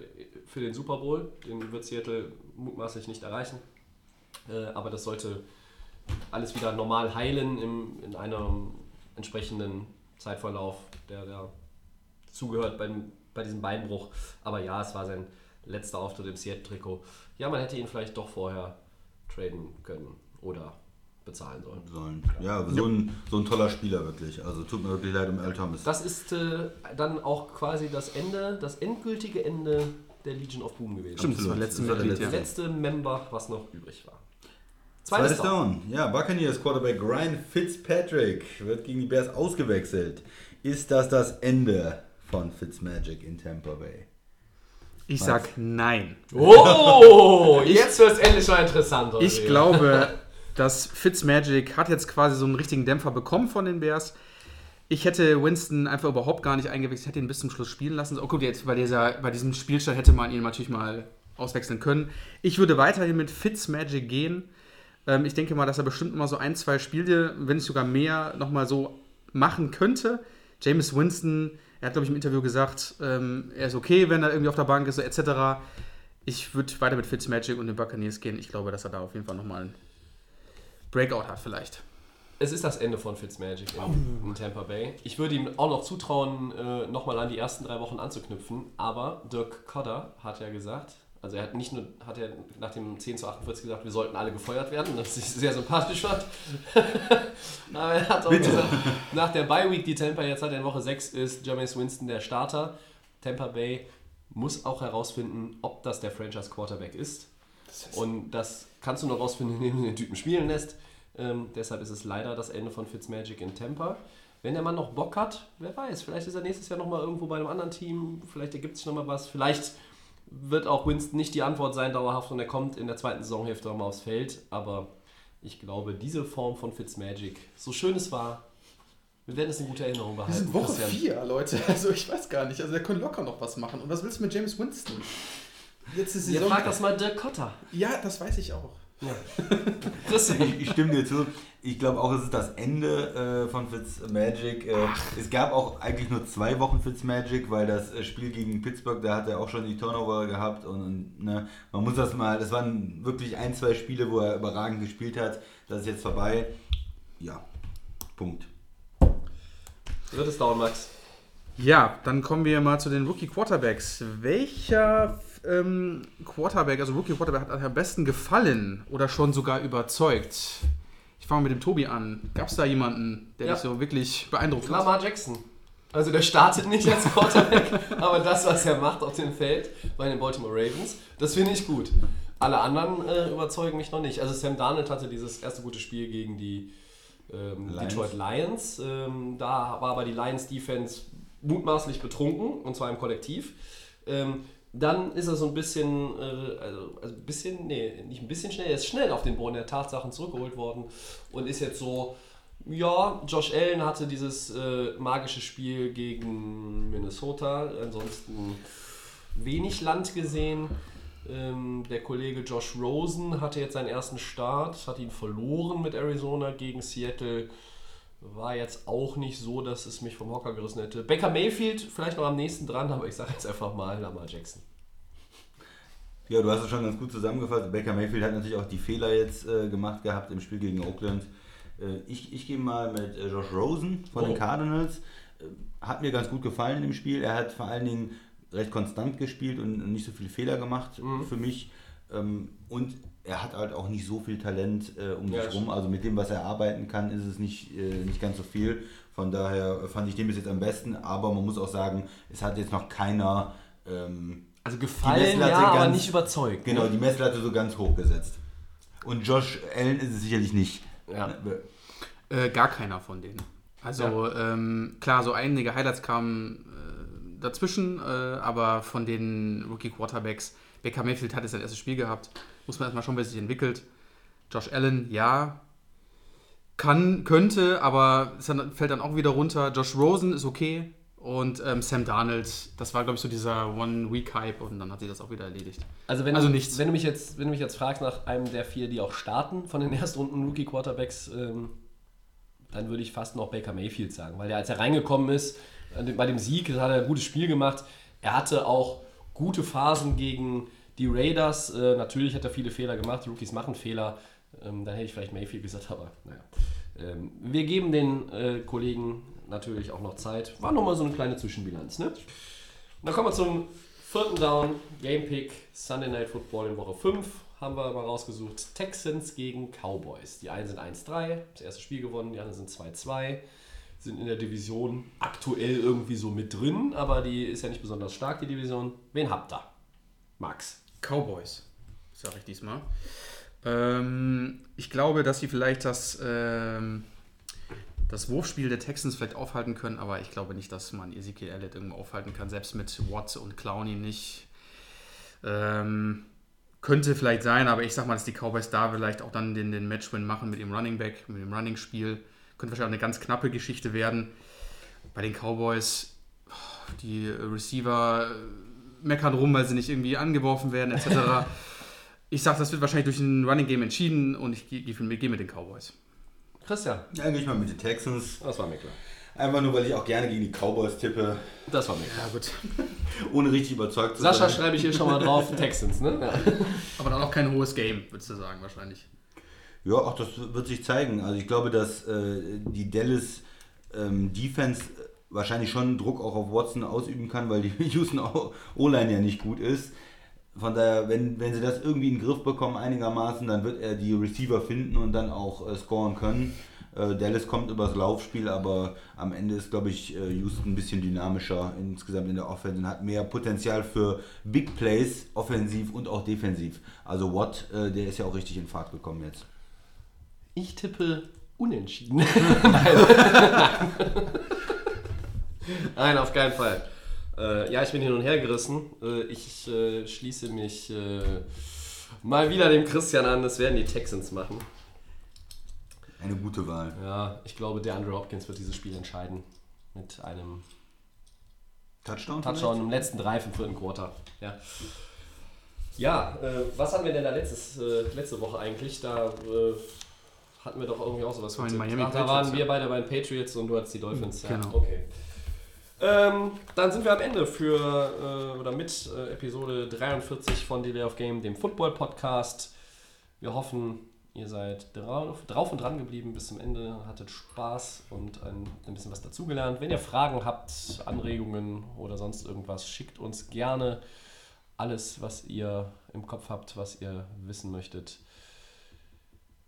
für den Super Bowl. Den wird Seattle mutmaßlich nicht erreichen. Äh, aber das sollte alles wieder normal heilen im, in einem entsprechenden Zeitverlauf, der, der zugehört beim, bei diesem Beinbruch. Aber ja, es war sein letzter Auftritt im Seattle-Trikot. Ja, man hätte ihn vielleicht doch vorher traden können oder bezahlen sollen. Sollen. Ja, so ein, so ein toller Spieler wirklich. Also tut mir wirklich leid um Earl Thomas. Das ist äh, dann auch quasi das Ende, das endgültige Ende der Legion of Boom gewesen. Stimmt, das war Das war der Mitglied, ja. letzte Member, was noch übrig war. Zweites Zweites Down. Down. Ja, Buccaneers Quarterback Ryan Fitzpatrick wird gegen die Bears ausgewechselt. Ist das das Ende von Fitzmagic in Tampa Bay? Ich sag nein. Oh, jetzt wird es endlich mal interessant. Ich Andrea. glaube, dass Fitzmagic hat jetzt quasi so einen richtigen Dämpfer bekommen von den Bears. Ich hätte Winston einfach überhaupt gar nicht eingewechselt, hätte ihn bis zum Schluss spielen lassen. Oh gut, jetzt bei, dieser, bei diesem Spielstand hätte man ihn natürlich mal auswechseln können. Ich würde weiterhin mit Fitzmagic gehen. Ähm, ich denke mal, dass er bestimmt mal so ein, zwei Spiele, wenn nicht sogar mehr, nochmal so machen könnte. James Winston, er hat, glaube ich, im Interview gesagt, ähm, er ist okay, wenn er irgendwie auf der Bank ist, etc. Ich würde weiter mit Fitzmagic und den Buccaneers gehen. Ich glaube, dass er da auf jeden Fall nochmal einen Breakout hat, vielleicht. Es ist das Ende von Fitzmagic in, in Tampa Bay. Ich würde ihm auch noch zutrauen, äh, nochmal an die ersten drei Wochen anzuknüpfen, aber Dirk Cotter hat ja gesagt, also er hat nicht nur, hat er nach dem 10 zu 48 gesagt, wir sollten alle gefeuert werden, das ich sehr sympathisch fand. aber er hat auch gesagt, nach der Bye Week, die Tampa jetzt hat in Woche 6, ist Jameis Winston der Starter. Tampa Bay muss auch herausfinden, ob das der Franchise Quarterback ist. Und das kannst du nur rausfinden, indem du den Typen spielen lässt. Ähm, deshalb ist es leider das Ende von Fitzmagic in Tampa. Wenn der Mann noch Bock hat, wer weiß, vielleicht ist er nächstes Jahr nochmal irgendwo bei einem anderen Team, vielleicht ergibt sich nochmal was, vielleicht wird auch Winston nicht die Antwort sein dauerhaft und er kommt in der zweiten Saisonhälfte nochmal aufs Feld, aber ich glaube, diese Form von Fitzmagic, so schön es war, wir werden es in guter Erinnerung behalten. Wir sind Woche Christian. 4, Leute. Also ich weiß gar nicht. Also der kann locker noch was machen. Und was willst du mit James Winston? Jetzt ist Saison. fragt das mal Dirk Cotter. Ja, das weiß ich auch. Christian. Ich, ich stimme dir zu. Ich glaube auch, es ist das Ende äh, von Fitzmagic. Äh, es gab auch eigentlich nur zwei Wochen Fitzmagic, weil das äh, Spiel gegen Pittsburgh, da hat er auch schon die Turnover gehabt. Und, und ne, man muss das mal, das waren wirklich ein, zwei Spiele, wo er überragend gespielt hat. Das ist jetzt vorbei. Ja, Punkt. Wird es dauern, Max? Ja, dann kommen wir mal zu den Rookie Quarterbacks. Welcher ähm, Quarterback, also Rookie Quarterback, hat euch am besten gefallen oder schon sogar überzeugt? Ich fange mit dem Tobi an. Gab es da jemanden, der Ja. dich so wirklich beeindruckt hat? Lamar Jackson. Also der startet nicht als Quarterback, aber das, was er macht auf dem Feld bei den Baltimore Ravens, das finde ich gut. Alle anderen äh, überzeugen mich noch nicht. Also Sam Darnold hatte dieses erste gute Spiel gegen die ähm, Lions. Detroit Lions. Ähm, da war aber die Lions Defense mutmaßlich betrunken, und zwar im Kollektiv. Ähm, dann ist er so ein bisschen, äh, also, also ein bisschen, nee, nicht ein bisschen schnell, er ist schnell auf den Boden der Tatsachen zurückgeholt worden und ist jetzt so, ja, Josh Allen hatte dieses äh, magische Spiel gegen Minnesota, ansonsten wenig Land gesehen. Ähm, der Kollege Josh Rosen hatte jetzt seinen ersten Start, hat ihn verloren mit Arizona gegen Seattle. War jetzt auch nicht so, dass es mich vom Hocker gerissen hätte. Baker Mayfield vielleicht noch am nächsten dran, aber ich sage jetzt einfach mal Lamar Jackson. Ja, du hast es schon ganz gut zusammengefasst. Baker Mayfield hat natürlich auch die Fehler jetzt äh, gemacht gehabt im Spiel gegen Oakland. Äh, ich ich gehe mal mit äh, Josh Rosen von Oh. den Cardinals. Äh, hat mir ganz gut gefallen in dem Spiel. Er hat vor allen Dingen recht konstant gespielt und nicht so viele Fehler gemacht Mhm. für mich. Ähm, und er hat halt auch nicht so viel Talent äh, um Ja, sich rum. Also mit dem, was er arbeiten kann, ist es nicht, äh, nicht ganz so viel. Von daher fand ich den bis jetzt am besten. Aber man muss auch sagen, es hat jetzt noch keiner... Ähm, Also gefallen, ja, aber ganz- nicht überzeugt. Genau, ne? die Messlatte so ganz hoch gesetzt. Und Josh Allen ist es sicherlich nicht. Ja. Äh, gar keiner von denen. Also ähm, klar, so einige Highlights kamen äh, dazwischen, äh, aber von den Rookie Quarterbacks, Baker Mayfield hat jetzt sein erstes Spiel gehabt, muss man erstmal schauen, es sich entwickelt. Josh Allen, ja, kann, könnte, aber es dann, fällt dann auch wieder runter. Josh Rosen ist okay und ähm, Sam Darnold, das war glaube ich so dieser One-Week-Hype und dann hat sich das auch wieder erledigt. Also, wenn, Also du, nichts. wenn, du mich jetzt, wenn du mich jetzt fragst nach einem der vier, die auch starten von den Erstrunden Rookie Quarterbacks, ähm, dann würde ich fast noch Baker Mayfield sagen, weil der, als er reingekommen ist, dem- bei dem Sieg, hat er ein gutes Spiel gemacht. Er hatte auch gute Phasen gegen die Raiders. Äh, natürlich hat er viele Fehler gemacht. Rookies machen Fehler. Ähm, dann hätte ich vielleicht Mayfield gesagt, aber naja. Ähm, wir geben den äh, Kollegen natürlich auch noch Zeit. War nochmal so eine kleine Zwischenbilanz. Ne? Dann kommen wir zum vierten Down. Game Pick Sunday Night Football in Woche 5. Haben wir mal rausgesucht. Texans gegen Cowboys. Die einen sind 1-3, das erste Spiel gewonnen, die anderen sind 2-2. Sind in der Division aktuell irgendwie so mit drin, aber die ist ja nicht besonders stark, die Division. Wen habt ihr? Max. Cowboys, sage ich diesmal. Ähm, ich glaube, dass sie vielleicht das, ähm, das Wurfspiel der Texans vielleicht aufhalten können, aber ich glaube nicht, dass man Ezekiel Elliott irgendwo aufhalten kann, selbst mit Watts und Clowney nicht. Ähm, könnte vielleicht sein, aber ich sag mal, dass die Cowboys da vielleicht auch dann den, den Matchwin machen mit dem Running Back, mit dem Running-Spiel. Könnte wahrscheinlich auch eine ganz knappe Geschichte werden. Bei den Cowboys, die Receiver meckern rum, weil sie nicht irgendwie angeworfen werden, etc. ich sag, das wird wahrscheinlich durch ein Running Game entschieden und ich gehe geh, mit den Cowboys. Christian, Ja, gehe ich mal mit den Texans. das war mir klar. Einfach nur, weil ich auch gerne gegen die Cowboys tippe, Das war mir klar. Ja, gut. ohne richtig überzeugt zu Sascha sein. schreibe ich hier schon mal drauf, Texans, ne? Ja. Aber dann auch kein hohes Game, würdest du sagen, wahrscheinlich. Ja, auch das wird sich zeigen. Also ich glaube, dass äh, die Dallas ähm, Defense wahrscheinlich schon Druck auch auf Watson ausüben kann, weil die Houston O-Line ja nicht gut ist. Von daher, wenn, wenn sie das irgendwie in den Griff bekommen einigermaßen, dann wird er die Receiver finden und dann auch äh, scoren können. Äh, Dallas kommt übers Laufspiel, aber am Ende ist, glaube ich, äh, Houston ein bisschen dynamischer insgesamt in der Offense und hat mehr Potenzial für Big Plays, offensiv und auch defensiv. Also Watt, äh, der ist ja auch richtig in Fahrt gekommen jetzt. Ich tippe unentschieden. Nein. Nein, auf keinen Fall. Äh, ja, ich bin hin und her gerissen. Äh, ich äh, schließe mich äh, mal wieder dem Christian an. Das werden die Texans machen. Eine gute Wahl. Ja, ich glaube, der Andrew Hopkins wird dieses Spiel entscheiden. Mit einem Touchdown? Touchdown im letzten Drive im vierten Quarter. Ja, ja äh, was hatten wir denn da letztes, äh, letzte Woche eigentlich? Da äh, hatten wir doch irgendwie auch sowas. Miami da Patriots, waren wir ja. beide bei den Patriots und du hattest die Dolphins. Ja, Genau. okay. Ähm, dann sind wir am Ende für äh, oder mit äh, Episode 43 von Delay of Game, dem Football Podcast. Wir hoffen, ihr seid drauf, drauf und dran geblieben bis zum Ende, hattet Spaß und ein, ein bisschen was dazugelernt. Wenn ihr Fragen habt, Anregungen oder sonst irgendwas, schickt uns gerne alles, was ihr im Kopf habt, was ihr wissen möchtet.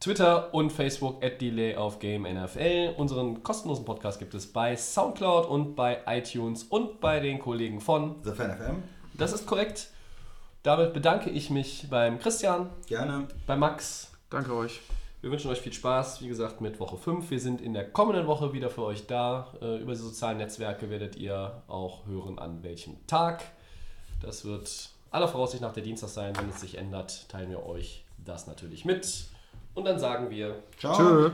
Twitter und Facebook at Delay of Game NFL. Unseren kostenlosen Podcast gibt es bei Soundcloud und bei iTunes und bei den Kollegen von. The Fan FM? Das ist korrekt. Damit bedanke ich mich beim Christian, Gerne. bei Max. Danke euch. Wir wünschen euch viel Spaß, wie gesagt, mit Woche 5. Wir sind in der kommenden Woche wieder für euch da. Äh, Über die sozialen Netzwerke werdet ihr auch hören, an welchem Tag. Das wird aller Voraussicht nach der Dienstag sein. Wenn es sich ändert, teilen wir euch das natürlich mit. Und dann sagen wir Ciao. Tschö.